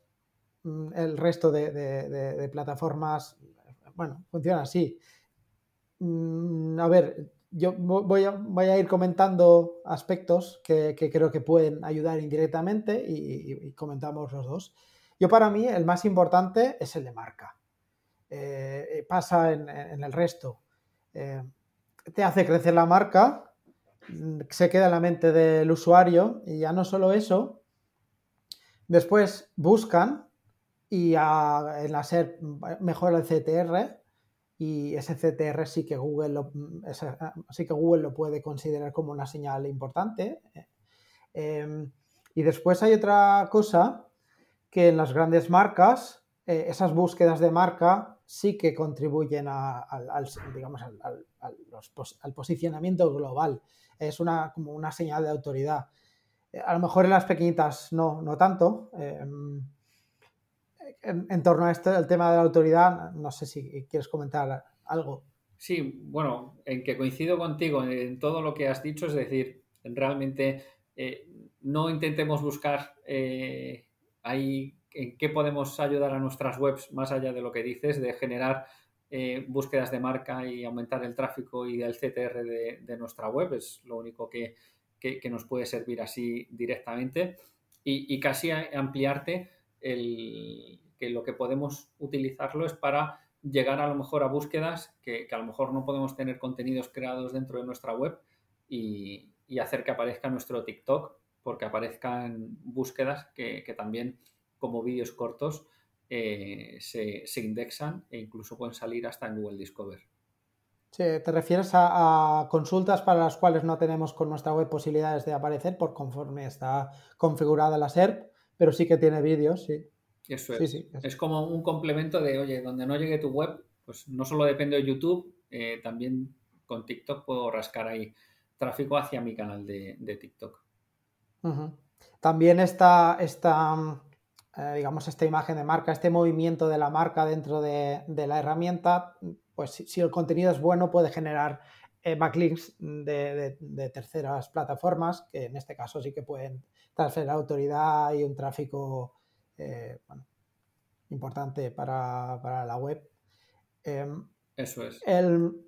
S1: mm, el resto de, de plataformas, bueno, funciona así. Mm, a ver, yo voy a, ir comentando aspectos que, creo que pueden ayudar indirectamente y, comentamos los dos. Yo para mí el más importante es el de marca. Eh, pasa en, el resto. Eh, te hace crecer la marca, se queda en la mente del usuario y ya no solo eso, después buscan y en la SER mejora el CTR, y ese CTR sí que Google lo, mm, ah, sí que Google lo puede considerar como una señal importante. Em, y después hay otra cosa que en las grandes marcas, eh, esas búsquedas de marca sí que contribuyen al, digamos, al, posicionamiento global. Es una, como una señal de autoridad. Eh, a lo mejor en las pequeñitas no, no tanto. Em, en, torno a este, el tema de la autoridad, no sé si quieres comentar algo.
S2: Sí, bueno, en que coincido contigo en todo lo que has dicho, es decir, realmente eh, no intentemos buscar eh, ahí en qué podemos ayudar a nuestras webs más allá de lo que dices, de generar eh, búsquedas de marca y aumentar el tráfico y el CTR de, nuestra web, es lo único que, nos puede servir así directamente y casi ampliarte que lo que podemos utilizarlo es para llegar a lo mejor a búsquedas que, a lo mejor no podemos tener contenidos creados dentro de nuestra web y, hacer que aparezca nuestro TikTok porque aparezcan búsquedas que, también como vídeos cortos eh, se, indexan e incluso pueden salir hasta en Google Discover.
S1: Sí, te refieres a, consultas para las cuales no tenemos con nuestra web posibilidades de aparecer por conforme está configurada la SERP, pero sí que tiene vídeos, sí.
S2: Eso es. es. como un complemento de, oye, donde no llegue tu web, pues no solo depende de YouTube, eh, también con TikTok puedo rascar ahí tráfico hacia mi canal de, TikTok.
S1: También esta, esta eh, digamos, esta imagen de marca, este movimiento de la marca dentro de, la herramienta, pues si, el contenido es bueno puede generar eh, backlinks de, de, terceras plataformas, que en este caso sí que pueden transferir autoridad y un tráfico eh, importante para, la web.
S2: Em, Eso es.
S1: El,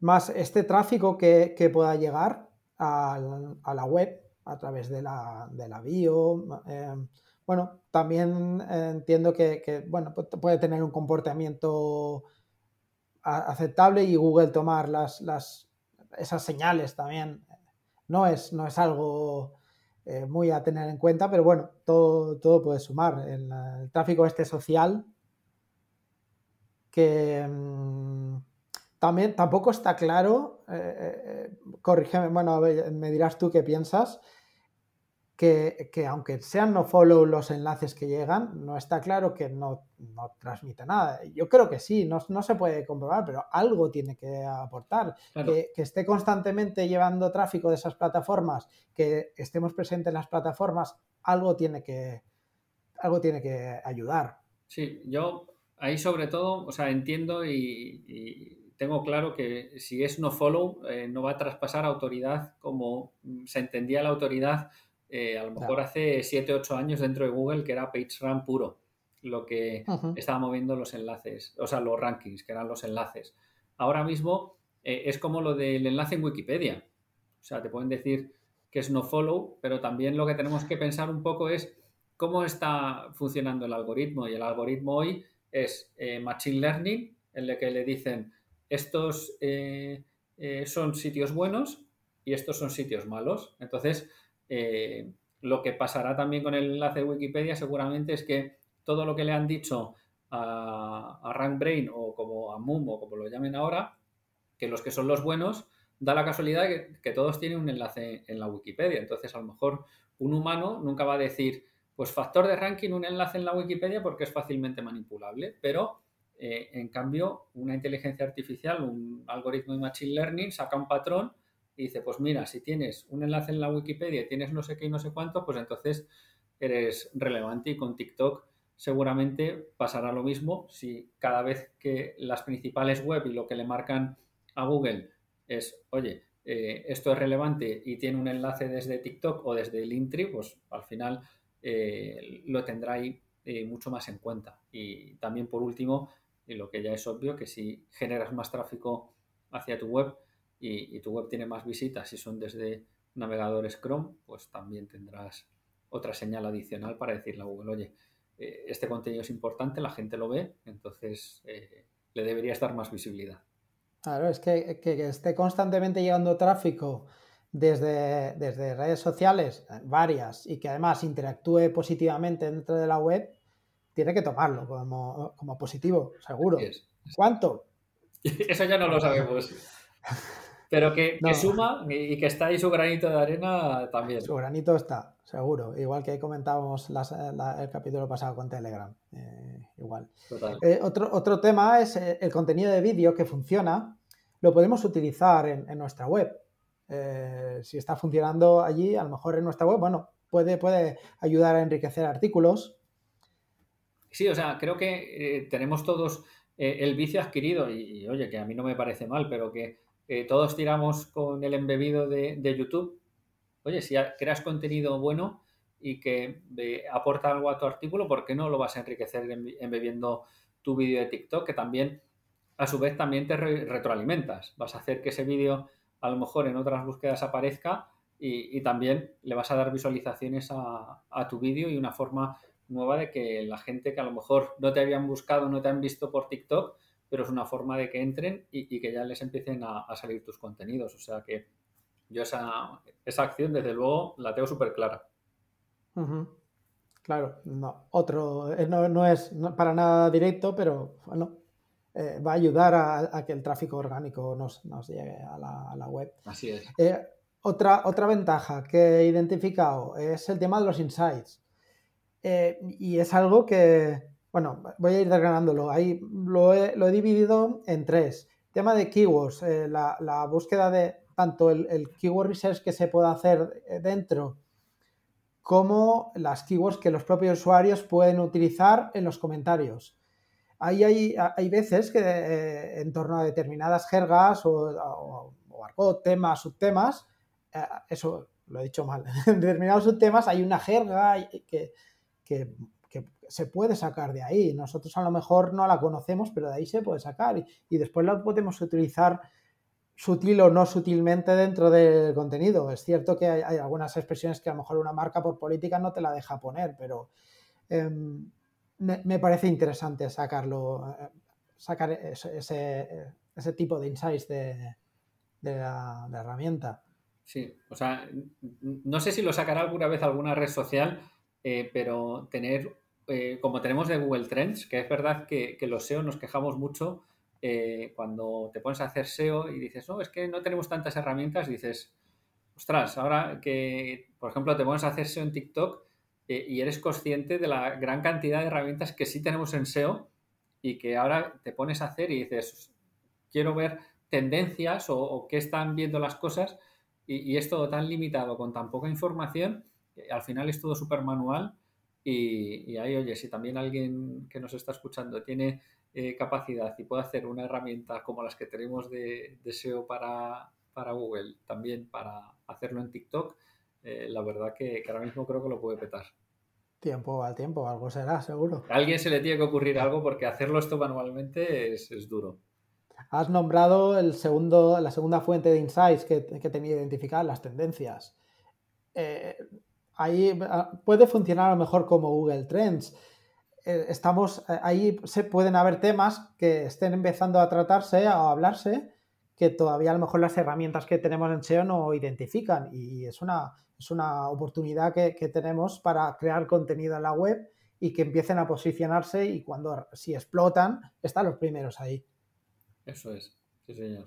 S1: más este tráfico que, pueda llegar a, la web a través de la, de la bio. Em, bueno, también entiendo que, bueno, puede tener un comportamiento aceptable y Google tomar las, las, esas señales también. No es, no es algo eh, muy a tener en cuenta, pero bueno, todo, todo puede sumar. El, tráfico este social, que mm, también tampoco está claro, eh, eh, corrígeme, bueno, me dirás tú qué piensas, que, aunque sean no follow los enlaces que llegan, no está claro que no, no transmite nada. Yo creo que sí, no, se puede comprobar, pero algo tiene que aportar. Que, esté constantemente llevando tráfico de esas plataformas, que estemos presentes en las plataformas, algo tiene que, algo tiene que ayudar.
S2: Sí, yo ahí sobre todo, o sea, entiendo y, tengo claro que si es no follow, eh, no va a traspasar autoridad como se entendía la autoridad eh, a lo mejor hace 7, 8 años dentro de Google que era PageRank puro, lo que estaba moviendo los enlaces, o sea, los rankings, que eran los enlaces. Ahora mismo eh, es como lo del enlace en Wikipedia. O sea, te pueden decir que es no follow, pero también lo que tenemos que pensar un poco es cómo está funcionando el algoritmo. Y el algoritmo hoy es eh, Machine Learning, en el que le dicen estos son sitios buenos y estos son sitios malos. Entonces, eh, lo que pasará también con el enlace de Wikipedia seguramente es que todo lo que le han dicho a, RankBrain o como a Moom o como lo llamen ahora, que los que son los buenos, da la casualidad que, que todos tienen un enlace en la Wikipedia. Entonces, a lo mejor un humano nunca va a decir, pues factor de ranking, un enlace en la Wikipedia porque es fácilmente manipulable, pero eh, en cambio, una inteligencia artificial, un algoritmo de Machine Learning, saca un patrón y dice, pues mira, si tienes un enlace en la Wikipedia y tienes no sé qué y no sé cuánto, pues entonces eres relevante y con TikTok seguramente pasará lo mismo si cada vez que las principales web y lo que le marcan a Google es, oye, eh, esto es relevante y tiene un enlace desde TikTok o desde Linktree, pues al final eh, lo tendrá ahí mucho más en cuenta. Y también por último, y lo que ya es obvio, que si generas más tráfico hacia tu web y, tu web tiene más visitas y son desde navegadores Chrome, pues también tendrás otra señal adicional para decirle a Google, oye, eh, este contenido es importante, la gente lo ve, entonces eh, le deberías dar más visibilidad.
S1: Claro, es que, que, esté constantemente llegando tráfico desde, desde redes sociales, varias, y que además interactúe positivamente dentro de la web, tiene que tomarlo como, positivo, seguro. ¿Cuánto?
S2: Eso ya no lo sabemos. Pero que, suma y que está ahí su granito de arena también.
S1: Su granito está, seguro. Igual que comentábamos el capítulo pasado con Telegram. Eh, igual. Eh, otro, otro tema es eh, el contenido de vídeo que funciona. Lo podemos utilizar en, nuestra web. si está funcionando allí, a lo mejor en nuestra web, bueno, puede, puede ayudar a enriquecer artículos
S2: Sí, o sea, creo que eh, tenemos todos eh, el vicio adquirido y, oye, que a mí no me parece mal, pero que eh, todos tiramos con el embebido de, YouTube. Oye, si creas contenido bueno y que aporta algo a tu artículo, ¿por qué no lo vas a enriquecer embebiendo tu vídeo de TikTok? Que también, a su vez, también te retroalimentas. Vas a hacer que ese vídeo a lo mejor en otras búsquedas aparezca y, también le vas a dar visualizaciones a, a tu vídeo y una forma nueva de que la gente que a lo mejor no te habían buscado, no te han visto por TikTok, pero es una forma de que entren y, que ya les empiecen a, salir tus contenidos. O sea que yo esa, esa acción, desde luego, la tengo súper clara.
S1: Claro, no, otro, eh, no, es para nada directo, pero bueno, eh, va a ayudar a, que el tráfico orgánico nos, llegue a la, web.
S2: Así es.
S1: Eh, otra, otra ventaja que he identificado es el tema de los insights. Eh, y es algo que, bueno, voy a ir desgranándolo. Ahí lo he, dividido en tres. Tema de keywords, eh, la, búsqueda de tanto el, keyword research que se puede hacer eh, dentro como las keywords que los propios usuarios pueden utilizar en los comentarios. Ahí hay, hay veces que en torno a determinadas jergas o, o, temas, subtemas, eso lo he dicho mal, en determinados subtemas hay una jerga que, que, se puede sacar de ahí. Nosotros a lo mejor no la conocemos, pero de ahí se puede sacar y, después la podemos utilizar sutil o no sutilmente dentro del contenido. Es cierto que hay, algunas expresiones que a lo mejor una marca por política no te la deja poner, pero em, me, parece interesante sacarlo, eh, sacar ese, ese, tipo de insights de, la, herramienta.
S2: Sí, o sea, no sé si lo sacará alguna vez alguna red social, eh, pero tener, eh, como tenemos de Google Trends, que es verdad que, los SEO nos quejamos mucho eh, cuando te pones a hacer SEO y dices, no, es que no tenemos tantas herramientas, dices, ostras, ahora que, por ejemplo, te pones a hacer SEO en TikTok y eres consciente de la gran cantidad de herramientas que sí tenemos en SEO y que ahora te pones a hacer y dices, quiero ver tendencias o, qué están viendo las cosas y, y, es todo tan limitado con tan poca información al final es todo súper manual y, ahí, oye, si también alguien que nos está escuchando tiene eh, capacidad y puede hacer una herramienta como las que tenemos de, SEO para, Google, también para hacerlo en TikTok, eh, la verdad que, ahora mismo creo que lo puede petar.
S1: Tiempo al tiempo, algo será, seguro.
S2: A alguien se le tiene que ocurrir algo porque hacerlo esto manualmente es, duro.
S1: Has nombrado el segundo, la segunda fuente de insights que, que tenía identificadas, las tendencias. Eh, ahí ah, puede funcionar a lo mejor como Google Trends. Eh, estamos, eh, ahí se pueden haber temas que estén empezando a tratarse o a hablarse que todavía a lo mejor las herramientas que tenemos en SEO no identifican y es una, es una oportunidad que, tenemos para crear contenido en la web y que empiecen a posicionarse y cuando si explotan están los primeros ahí.
S2: Eso es, sí señor.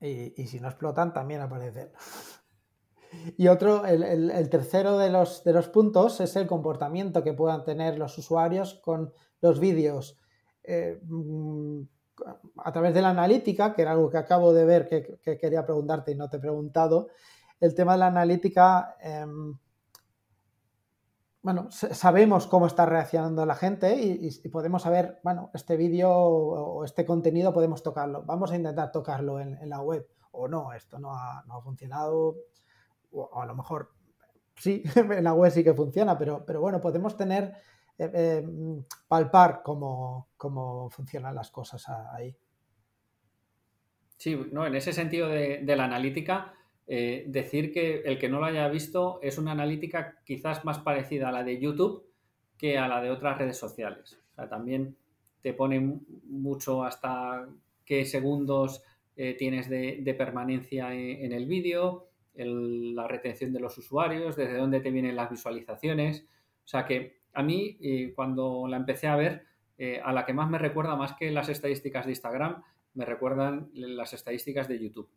S1: Y, si no explotan, también aparecen. Y otro, el, tercero de los, de los, puntos es el comportamiento que puedan tener los usuarios con los vídeos. Eh, mm, a través de la analítica, que era algo que acabo de ver que, quería preguntarte y no te he preguntado, el tema de la analítica, em, bueno, sabemos cómo está reaccionando la gente y, podemos saber, bueno, este vídeo o este contenido podemos tocarlo. Vamos a intentar tocarlo en, la web. O no, esto no ha, funcionado. O, a lo mejor sí, en la web sí que funciona, pero, pero bueno, podemos tener eh, eh, palpar cómo, funcionan las cosas ahí.
S2: Sí, no, en ese sentido de, la analítica, eh, decir que el que no lo haya visto es una analítica quizás más parecida a la de YouTube que a la de otras redes sociales. O sea, también te pone mucho hasta qué segundos tienes de, permanencia en, el vídeo, la retención de los usuarios, desde dónde te vienen las visualizaciones. O sea que a mí, eh, cuando la empecé a ver, eh, a la que más me recuerda, más que las estadísticas de Instagram, me recuerdan las estadísticas de YouTube.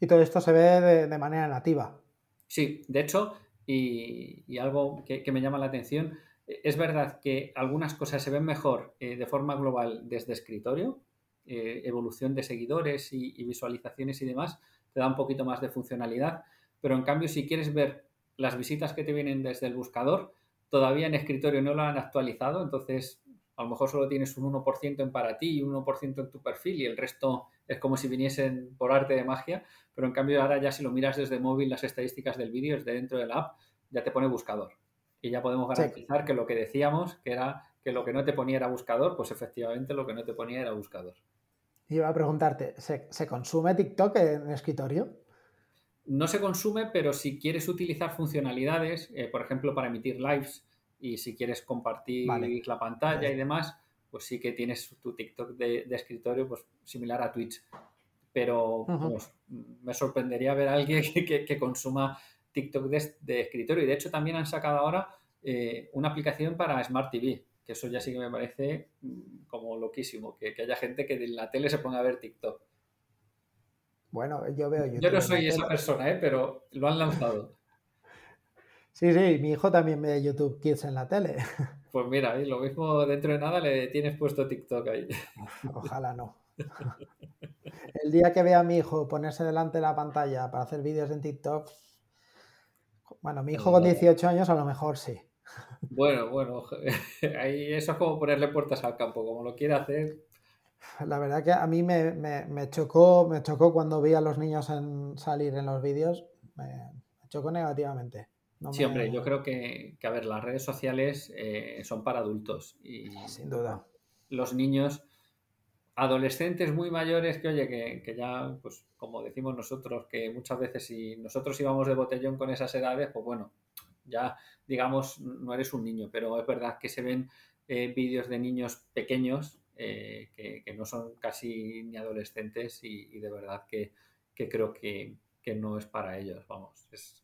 S1: Y todo esto se ve de, manera nativa.
S2: Sí, de hecho, y, algo que, me llama la atención, es verdad que algunas cosas se ven mejor eh, de forma global desde escritorio, evolución de seguidores y, y, visualizaciones y demás, te da un poquito más de funcionalidad, pero en cambio si quieres ver las visitas que te vienen desde el buscador, todavía en escritorio no lo han actualizado, entonces a lo mejor solo tienes un 1% en para ti y un 1% en tu perfil y el resto es como si viniesen por arte de magia, pero en cambio ahora ya si lo miras desde móvil las estadísticas del vídeo, desde dentro de la app, ya te pone buscador. Y ya podemos garantizar que lo que decíamos, que era que lo que no te ponía era buscador, pues efectivamente lo que no te ponía era buscador.
S1: Iba a preguntarte, ¿se, consume TikTok en escritorio?
S2: no se consume, pero si quieres utilizar funcionalidades, eh, por ejemplo, para emitir lives y si quieres compartir la pantalla y demás, pues sí que tienes tu TikTok de, escritorio, pues similar a Twitch. Pero me sorprendería ver a alguien que, consuma TikTok de, escritorio. Y de hecho también han sacado ahora eh, una aplicación para Smart TV, que eso ya sí que me parece mm, como loquísimo, que, que haya gente que en la tele se ponga a ver TikTok.
S1: Bueno, yo veo YouTube.
S2: Yo no soy esa persona, ¿eh? pero lo han lanzado.
S1: Sí, sí, mi hijo también ve YouTube Kids en la tele.
S2: Pues mira, lo mismo dentro de nada le tienes puesto TikTok ahí.
S1: Ojalá no. El día que vea a mi hijo ponerse delante de la pantalla para hacer vídeos en TikTok, bueno, mi hijo con 18 años a lo mejor sí.
S2: Bueno, bueno, ahí eso es como ponerle puertas al campo, como lo quiere hacer.
S1: La verdad que a mí me, chocó, me chocó cuando vi a los niños en salir en los vídeos, me, chocó negativamente.
S2: sí, hombre, yo creo que, a ver, las redes sociales eh, son para adultos y
S1: sin duda.
S2: Los niños, adolescentes muy mayores que, oye, que, ya, pues como decimos nosotros, que muchas veces si nosotros íbamos de botellón con esas edades, pues bueno, ya digamos, no eres un niño, pero es verdad que se ven eh, vídeos de niños pequeños eh, que, no son casi ni adolescentes y, de verdad que, creo que, no es para ellos, vamos, es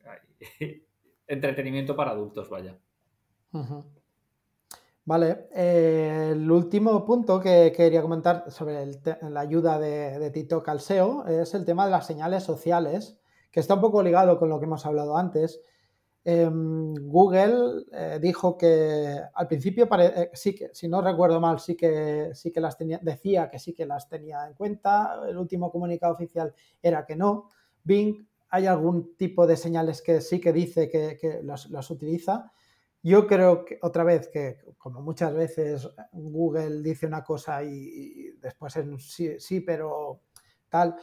S2: entretenimiento para adultos, vaya.
S1: Vale, eh, el último punto que quería comentar sobre la ayuda de, de TikTok al SEO es el tema de las señales sociales, que está un poco ligado con lo que hemos hablado antes. Em, Google eh, dijo que al principio, eh, sí que, si no recuerdo mal, sí que, sí que las tenía, decía que sí que las tenía en cuenta. El último comunicado oficial era que no. Bing, hay algún tipo de señales que sí que dice que, las, utiliza. Yo creo que otra vez que, como muchas veces, Google dice una cosa y, después es sí, sí, pero tal,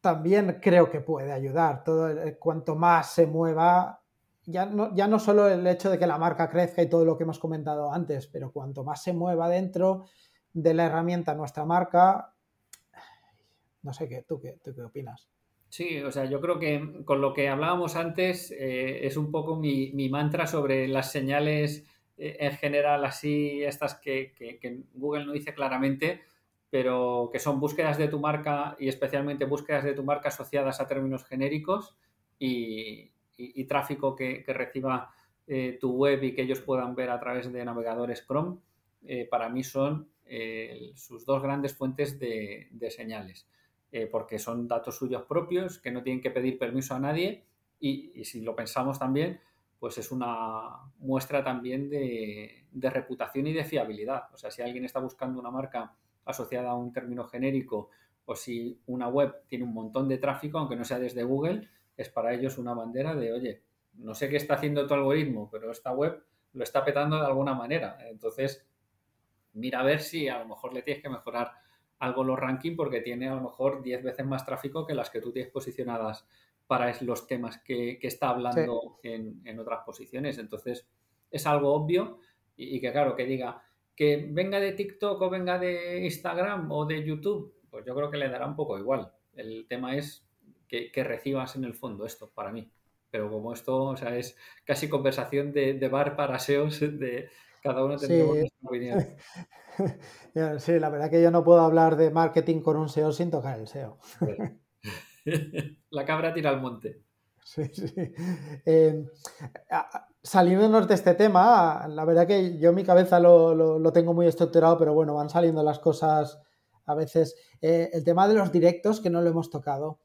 S1: también creo que puede ayudar. Todo, cuanto más se mueva, ya no, ya no solo el hecho de que la marca crezca y todo lo que hemos comentado antes, pero cuanto más se mueva dentro de la herramienta nuestra marca, no sé qué, ¿tú qué, tú qué opinas?
S2: Sí, o sea, yo creo que con lo que hablábamos antes eh, es un poco mi, mantra sobre las señales eh, en general, así estas que, que, Google no dice claramente, pero que son búsquedas de tu marca y especialmente búsquedas de tu marca asociadas a términos genéricos y, y, tráfico que, reciba eh, tu web y que ellos puedan ver a través de navegadores Chrome, eh, para mí son eh, sus dos grandes fuentes de, señales. porque son datos suyos propios, que no tienen que pedir permiso a nadie y, si lo pensamos también, pues es una muestra también de, de, reputación y de fiabilidad. O sea, si alguien está buscando una marca asociada a un término genérico o si una web tiene un montón de tráfico, aunque no sea desde Google, es para ellos una bandera de, oye, no sé qué está haciendo tu algoritmo, pero esta web lo está petando de alguna manera. Entonces, mira a ver si a lo mejor le tienes que mejorar algo los rankings porque tiene a lo mejor 10 veces más tráfico que las que tú tienes posicionadas para los temas que, está hablando en, otras posiciones. Entonces, es algo obvio y, que claro, que diga que venga de TikTok o venga de Instagram o de YouTube, pues yo creo que le dará un poco igual. El tema es que, recibas en el fondo esto para mí. Pero como esto, o sea, es casi conversación de, bar para SEOs, de cada uno tendremos nuestra opinión.
S1: Sí, la verdad que yo no puedo hablar de marketing con un SEO sin tocar el SEO.
S2: La cabra tira al monte.
S1: Sí, sí. Eh, saliéndonos de este tema, la verdad que yo mi cabeza lo, tengo muy estructurado, pero bueno, van saliendo las cosas a veces. Eh, el tema de los directos, que no lo hemos tocado.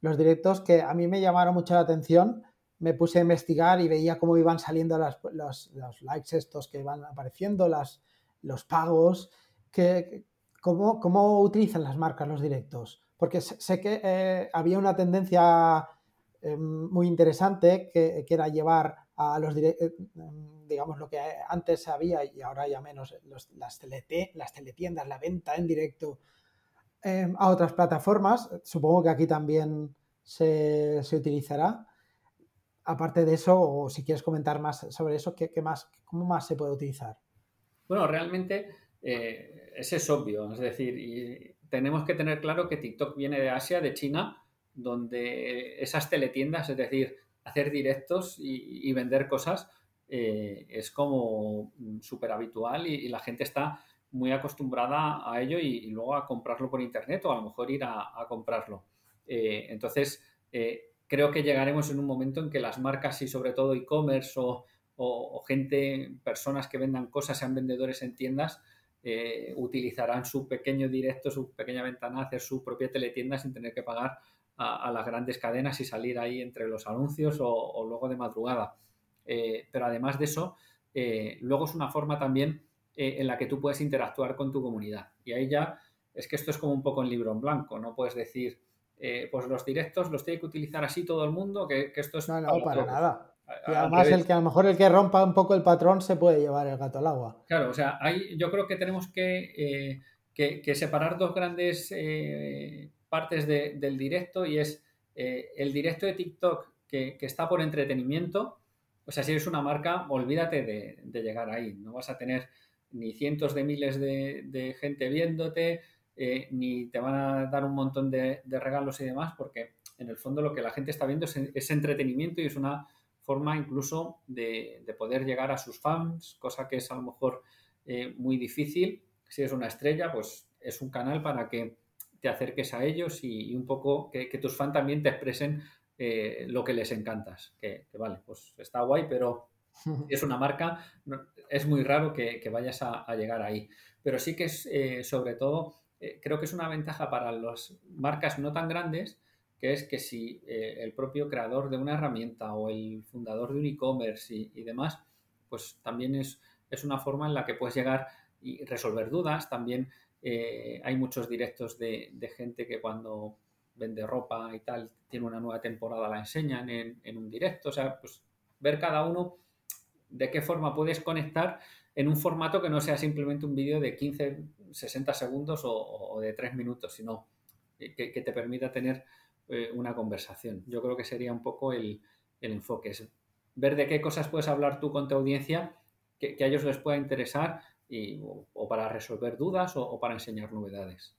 S1: Los directos que a mí me llamaron mucho la atención, me puse a investigar y veía cómo iban saliendo los, likes estos que iban apareciendo, las, los pagos, que, cómo, utilizan las marcas los directos. Porque sé que eh, había una tendencia eh, muy interesante que, era llevar a los eh, digamos lo que antes había y ahora ya menos las, las teletiendas, la venta en directo a otras plataformas. Supongo que aquí también se, utilizará. Aparte de eso, o si quieres comentar más sobre eso, ¿qué, más, ¿cómo más se puede utilizar?
S2: Bueno, realmente ese es obvio, es decir, tenemos que tener claro que TikTok viene de Asia, de China, donde esas teletiendas, es decir, hacer directos y, vender cosas, eh, es como súper habitual y, la gente está muy acostumbrada a ello y, luego a comprarlo por internet o a lo mejor ir a, comprarlo. Eh, entonces, eh, creo que llegaremos en un momento en que las marcas y sobre todo e-commerce o, o, gente, personas que vendan cosas, sean vendedores en tiendas, eh, utilizarán su pequeño directo, su pequeña ventana, hacer su propia teletienda sin tener que pagar a, las grandes cadenas y salir ahí entre los anuncios o, luego de madrugada. Eh, pero además de eso, eh, luego es una forma también en la que tú puedes interactuar con tu comunidad. Y ahí ya es que esto es como un poco en libro en blanco, no puedes decir, pues los directos los tiene que utilizar así todo el mundo, que, esto es...
S1: No, no, para nada. Y además, el que a lo mejor el que rompa un poco el patrón se puede llevar el gato al agua.
S2: Claro, o sea, hay, yo creo que tenemos que, eh, separar dos grandes eh, partes del directo y es eh, el directo de TikTok que, está por entretenimiento. O sea, si eres una marca, olvídate de, llegar ahí. No vas a tener ni cientos de miles de, gente viéndote, ni te van a dar un montón de, regalos y demás, porque en el fondo lo que la gente está viendo es entretenimiento y es una forma incluso de, poder llegar a sus fans, cosa que es a lo mejor eh, muy difícil. Si es una estrella, pues es un canal para que te acerques a ellos y, un poco que, tus fans también te expresen eh, lo que les encantas. Que, vale, pues está guay, pero es una marca, es muy raro que, vayas a, llegar ahí. Pero sí que es, eh, sobre todo, creo que es una ventaja para las marcas no tan grandes que es que si eh, el propio creador de una herramienta o el fundador de un e-commerce y, demás, pues también es, es, una forma en la que puedes llegar y resolver dudas. También eh, hay muchos directos de, gente que cuando vende ropa y tal, tiene una nueva temporada, la enseñan en, un directo. O sea, pues ver cada uno de qué forma puedes conectar en un formato que no sea simplemente un vídeo de 15, 60 segundos o, de 3 minutos, sino que, que te permita tener eh, una conversación. Yo creo que sería un poco el, enfoque, ver de qué cosas puedes hablar tú con tu audiencia que, a ellos les pueda interesar y, o, para resolver dudas o, para enseñar novedades.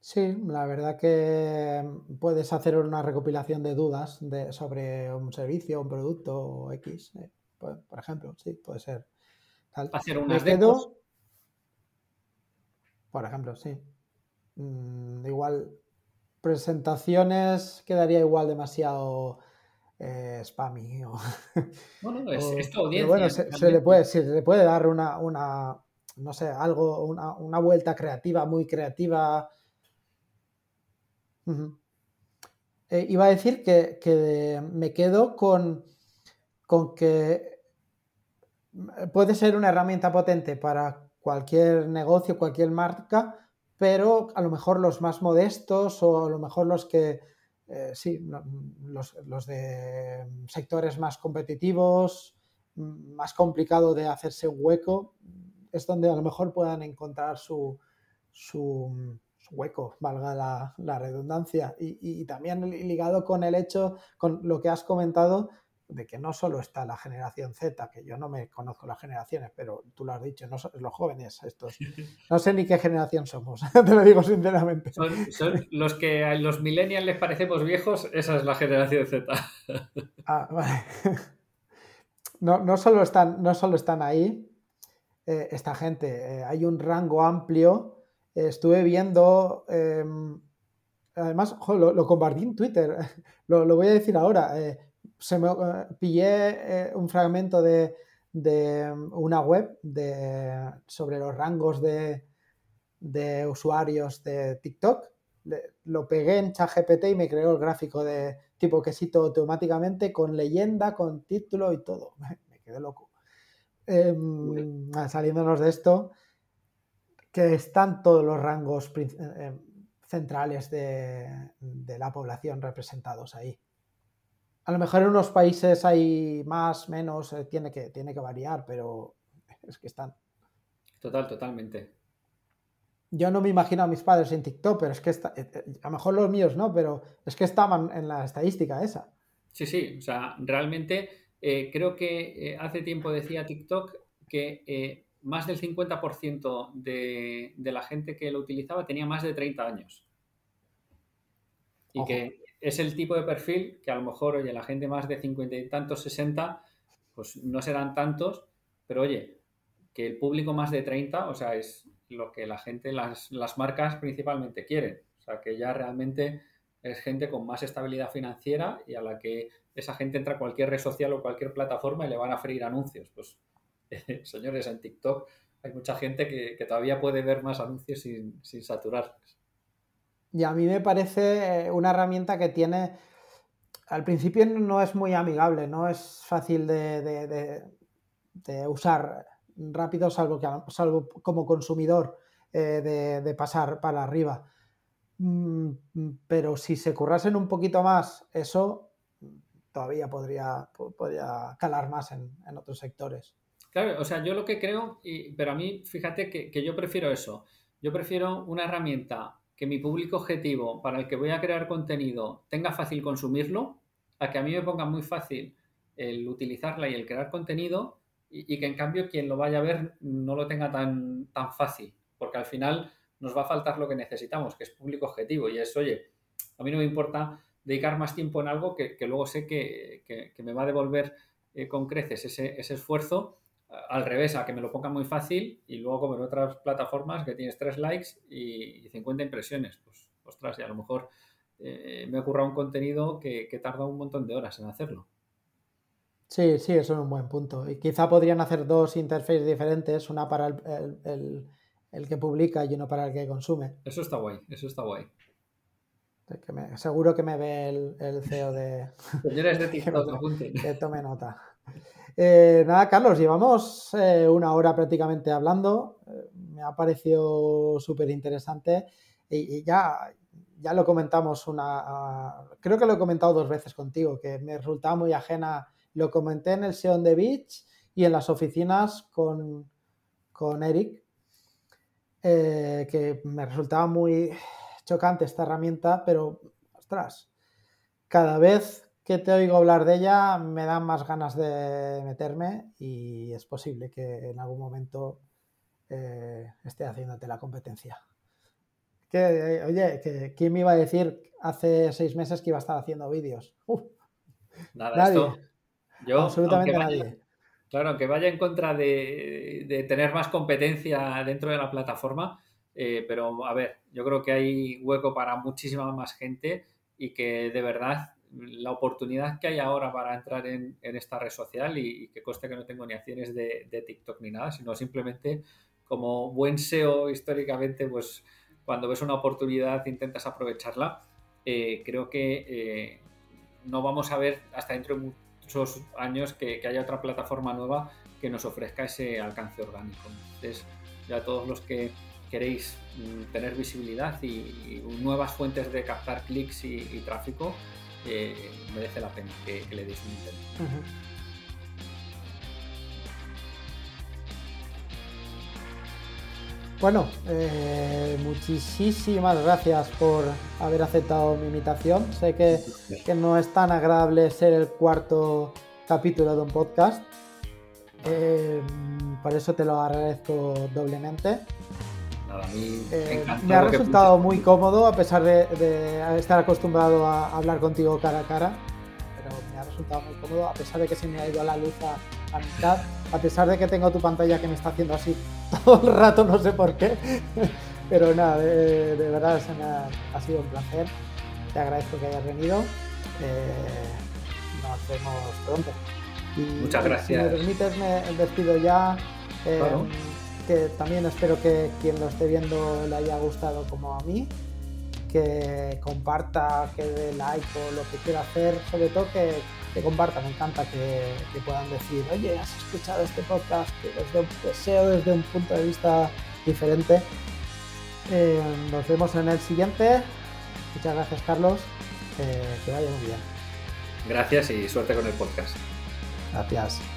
S1: Sí, la verdad que puedes hacer una recopilación de dudas sobre un servicio, un producto o X, eh, por, ejemplo, sí, puede ser.
S2: Hacer unas demos.
S1: Por ejemplo, sí. Mm, igual presentaciones quedaría igual demasiado eh, spammy.
S2: bueno, es, audiencia.
S1: bueno, se, le puede, se, le puede dar una, una no sé, algo, una, vuelta creativa, muy creativa. Eh, iba a decir que, me quedo con, con que puede ser una herramienta potente para cualquier negocio, cualquier marca, pero a lo mejor los más modestos o a lo mejor los que, eh, sí, los, de sectores más competitivos, más complicado de hacerse un hueco, es donde a lo mejor puedan encontrar su, su, hueco, valga la, redundancia. Y, y, también ligado con el hecho, con lo que has comentado, de que no solo está la generación Z, que yo no me conozco las generaciones, pero tú lo has dicho, no son los jóvenes estos. No sé ni qué generación somos, te lo digo sinceramente.
S2: Son, los que a los millennials les parecemos viejos, esa es la generación Z.
S1: Ah, vale. No, no, solo, están, no solo están ahí eh, esta gente, eh, hay un rango amplio. estuve viendo, em, además, lo, compartí en Twitter, lo, lo, voy a decir ahora eh, se me, eh, pillé eh, un fragmento de, mm, una web de, sobre los rangos de, usuarios de TikTok. lo pegué en ChatGPT y me creó el gráfico de tipo que cito automáticamente con leyenda, con título y todo. Me, quedé loco. Em, saliéndonos de esto, que están todos los rangos eh, centrales de la población representados ahí. A lo mejor en unos países hay más, menos, eh, tiene, que, tiene que variar, pero es que están.
S2: Total, totalmente.
S1: Yo no me imagino a mis padres en TikTok, pero es que está, eh, eh, a lo mejor los míos no, pero es que estaban en la estadística esa.
S2: Sí, sí, o sea, realmente creo que hace tiempo decía TikTok que más del 50% de, de, la gente que lo utilizaba tenía más de 30 años. Y que es el tipo de perfil que a lo mejor, oye, la gente más de 50 y tantos, 60, pues no serán tantos, pero oye, que el público más de 30, o sea, es lo que la gente, las, las marcas principalmente quieren. O sea, que ya realmente es gente con más estabilidad financiera y a la que esa gente entra a cualquier red social o cualquier plataforma y le van a freír anuncios. Pues, señores, en TikTok hay mucha gente que, todavía puede ver más anuncios sin, sin saturarles.
S1: Y a mí me parece una herramienta que tiene, al principio no es muy amigable, no es fácil de, usar rápido, salvo, que, salvo como consumidor eh, de, pasar para arriba. Mm, pero si se currasen un poquito más eso, todavía podría, podría calar más en, otros sectores.
S2: Claro, o sea, yo lo que creo, pero a mí, fíjate que, que yo prefiero eso. Yo prefiero una herramienta que mi público objetivo para el que voy a crear contenido tenga fácil consumirlo, a que a mí me ponga muy fácil el utilizarla y el crear contenido y, que en cambio quien lo vaya a ver no lo tenga tan, tan fácil, porque al final nos va a faltar lo que necesitamos, que es público objetivo y es, oye, a mí no me importa dedicar más tiempo en algo que, luego sé que, me va a devolver eh, con creces ese, ese esfuerzo al revés, a que me lo pongan muy fácil y luego como en otras plataformas que tienes tres likes y, 50 impresiones. Pues, ostras, y a lo mejor eh, me ocurra un contenido que, tarda un montón de horas en hacerlo.
S1: Sí, sí, eso es un buen punto. Y quizá podrían hacer dos interfaces diferentes, una para el, que publica y uno para el que consume.
S2: Eso está guay, eso está guay.
S1: seguro que me ve el, CEO de...
S2: Señores de TikTok,
S1: que tome nota. Eh, nada, Carlos, llevamos eh, una hora prácticamente hablando. Eh, me ha parecido súper interesante y, ya, ya lo comentamos una. creo que lo he comentado dos veces contigo, que me resultaba muy ajena. Lo comenté en el Seon de Beach y en las oficinas con, con Eric, que me resultaba muy chocante esta herramienta, pero ostras, cada vez que te oigo hablar de ella, me dan más ganas de meterme y es posible que en algún momento eh, esté haciéndote la competencia. Que, oye, ¿quién me iba a decir hace seis meses que iba a estar haciendo vídeos?
S2: Nada, nadie. yo, Absolutamente nadie. Claro, aunque vaya en contra de, tener más competencia dentro de la plataforma, eh, pero a ver, yo creo que hay hueco para muchísima más gente y que de verdad la oportunidad que hay ahora para entrar en, esta red social y, que coste que no tengo ni acciones de, TikTok ni nada, sino simplemente como buen SEO históricamente, pues cuando ves una oportunidad intentas aprovecharla eh, creo que no vamos a ver hasta dentro de muchos años que, haya otra plataforma nueva que nos ofrezca ese alcance orgánico. Entonces, ya todos los que queréis mm, tener visibilidad y, nuevas fuentes de captar clics y, tráfico, merece la pena que, le deis.
S1: Bueno, eh, muchísimas gracias por haber aceptado mi invitación. Sé que, no es tan agradable ser el cuarto capítulo de un podcast. Eh, por eso te lo agradezco doblemente.
S2: Eh,
S1: me ha resultado muy cómodo a pesar de, estar acostumbrado a hablar contigo cara a cara. Pero me ha resultado muy cómodo a pesar de que se me ha ido la luz a, a mitad a pesar de que tengo tu pantalla que me está haciendo así todo el rato, no sé por qué. Pero nada, de, verdad ha, sido un placer. Te agradezco que hayas venido. Eh, nos vemos pronto.
S2: Muchas gracias. Si
S1: me permites, me despido ya. Eh, que también espero que quien lo esté viendo le haya gustado como a mí que comparta, que dé like o lo que quiera hacer, sobre todo que, que comparta, me encanta que, puedan decir, oye, has escuchado este podcast, que desde un deseo desde un punto de vista diferente. Eh, nos vemos en el siguiente. Muchas gracias, Carlos. Eh, que vaya muy bien.
S2: Gracias y suerte con el podcast.
S1: Gracias.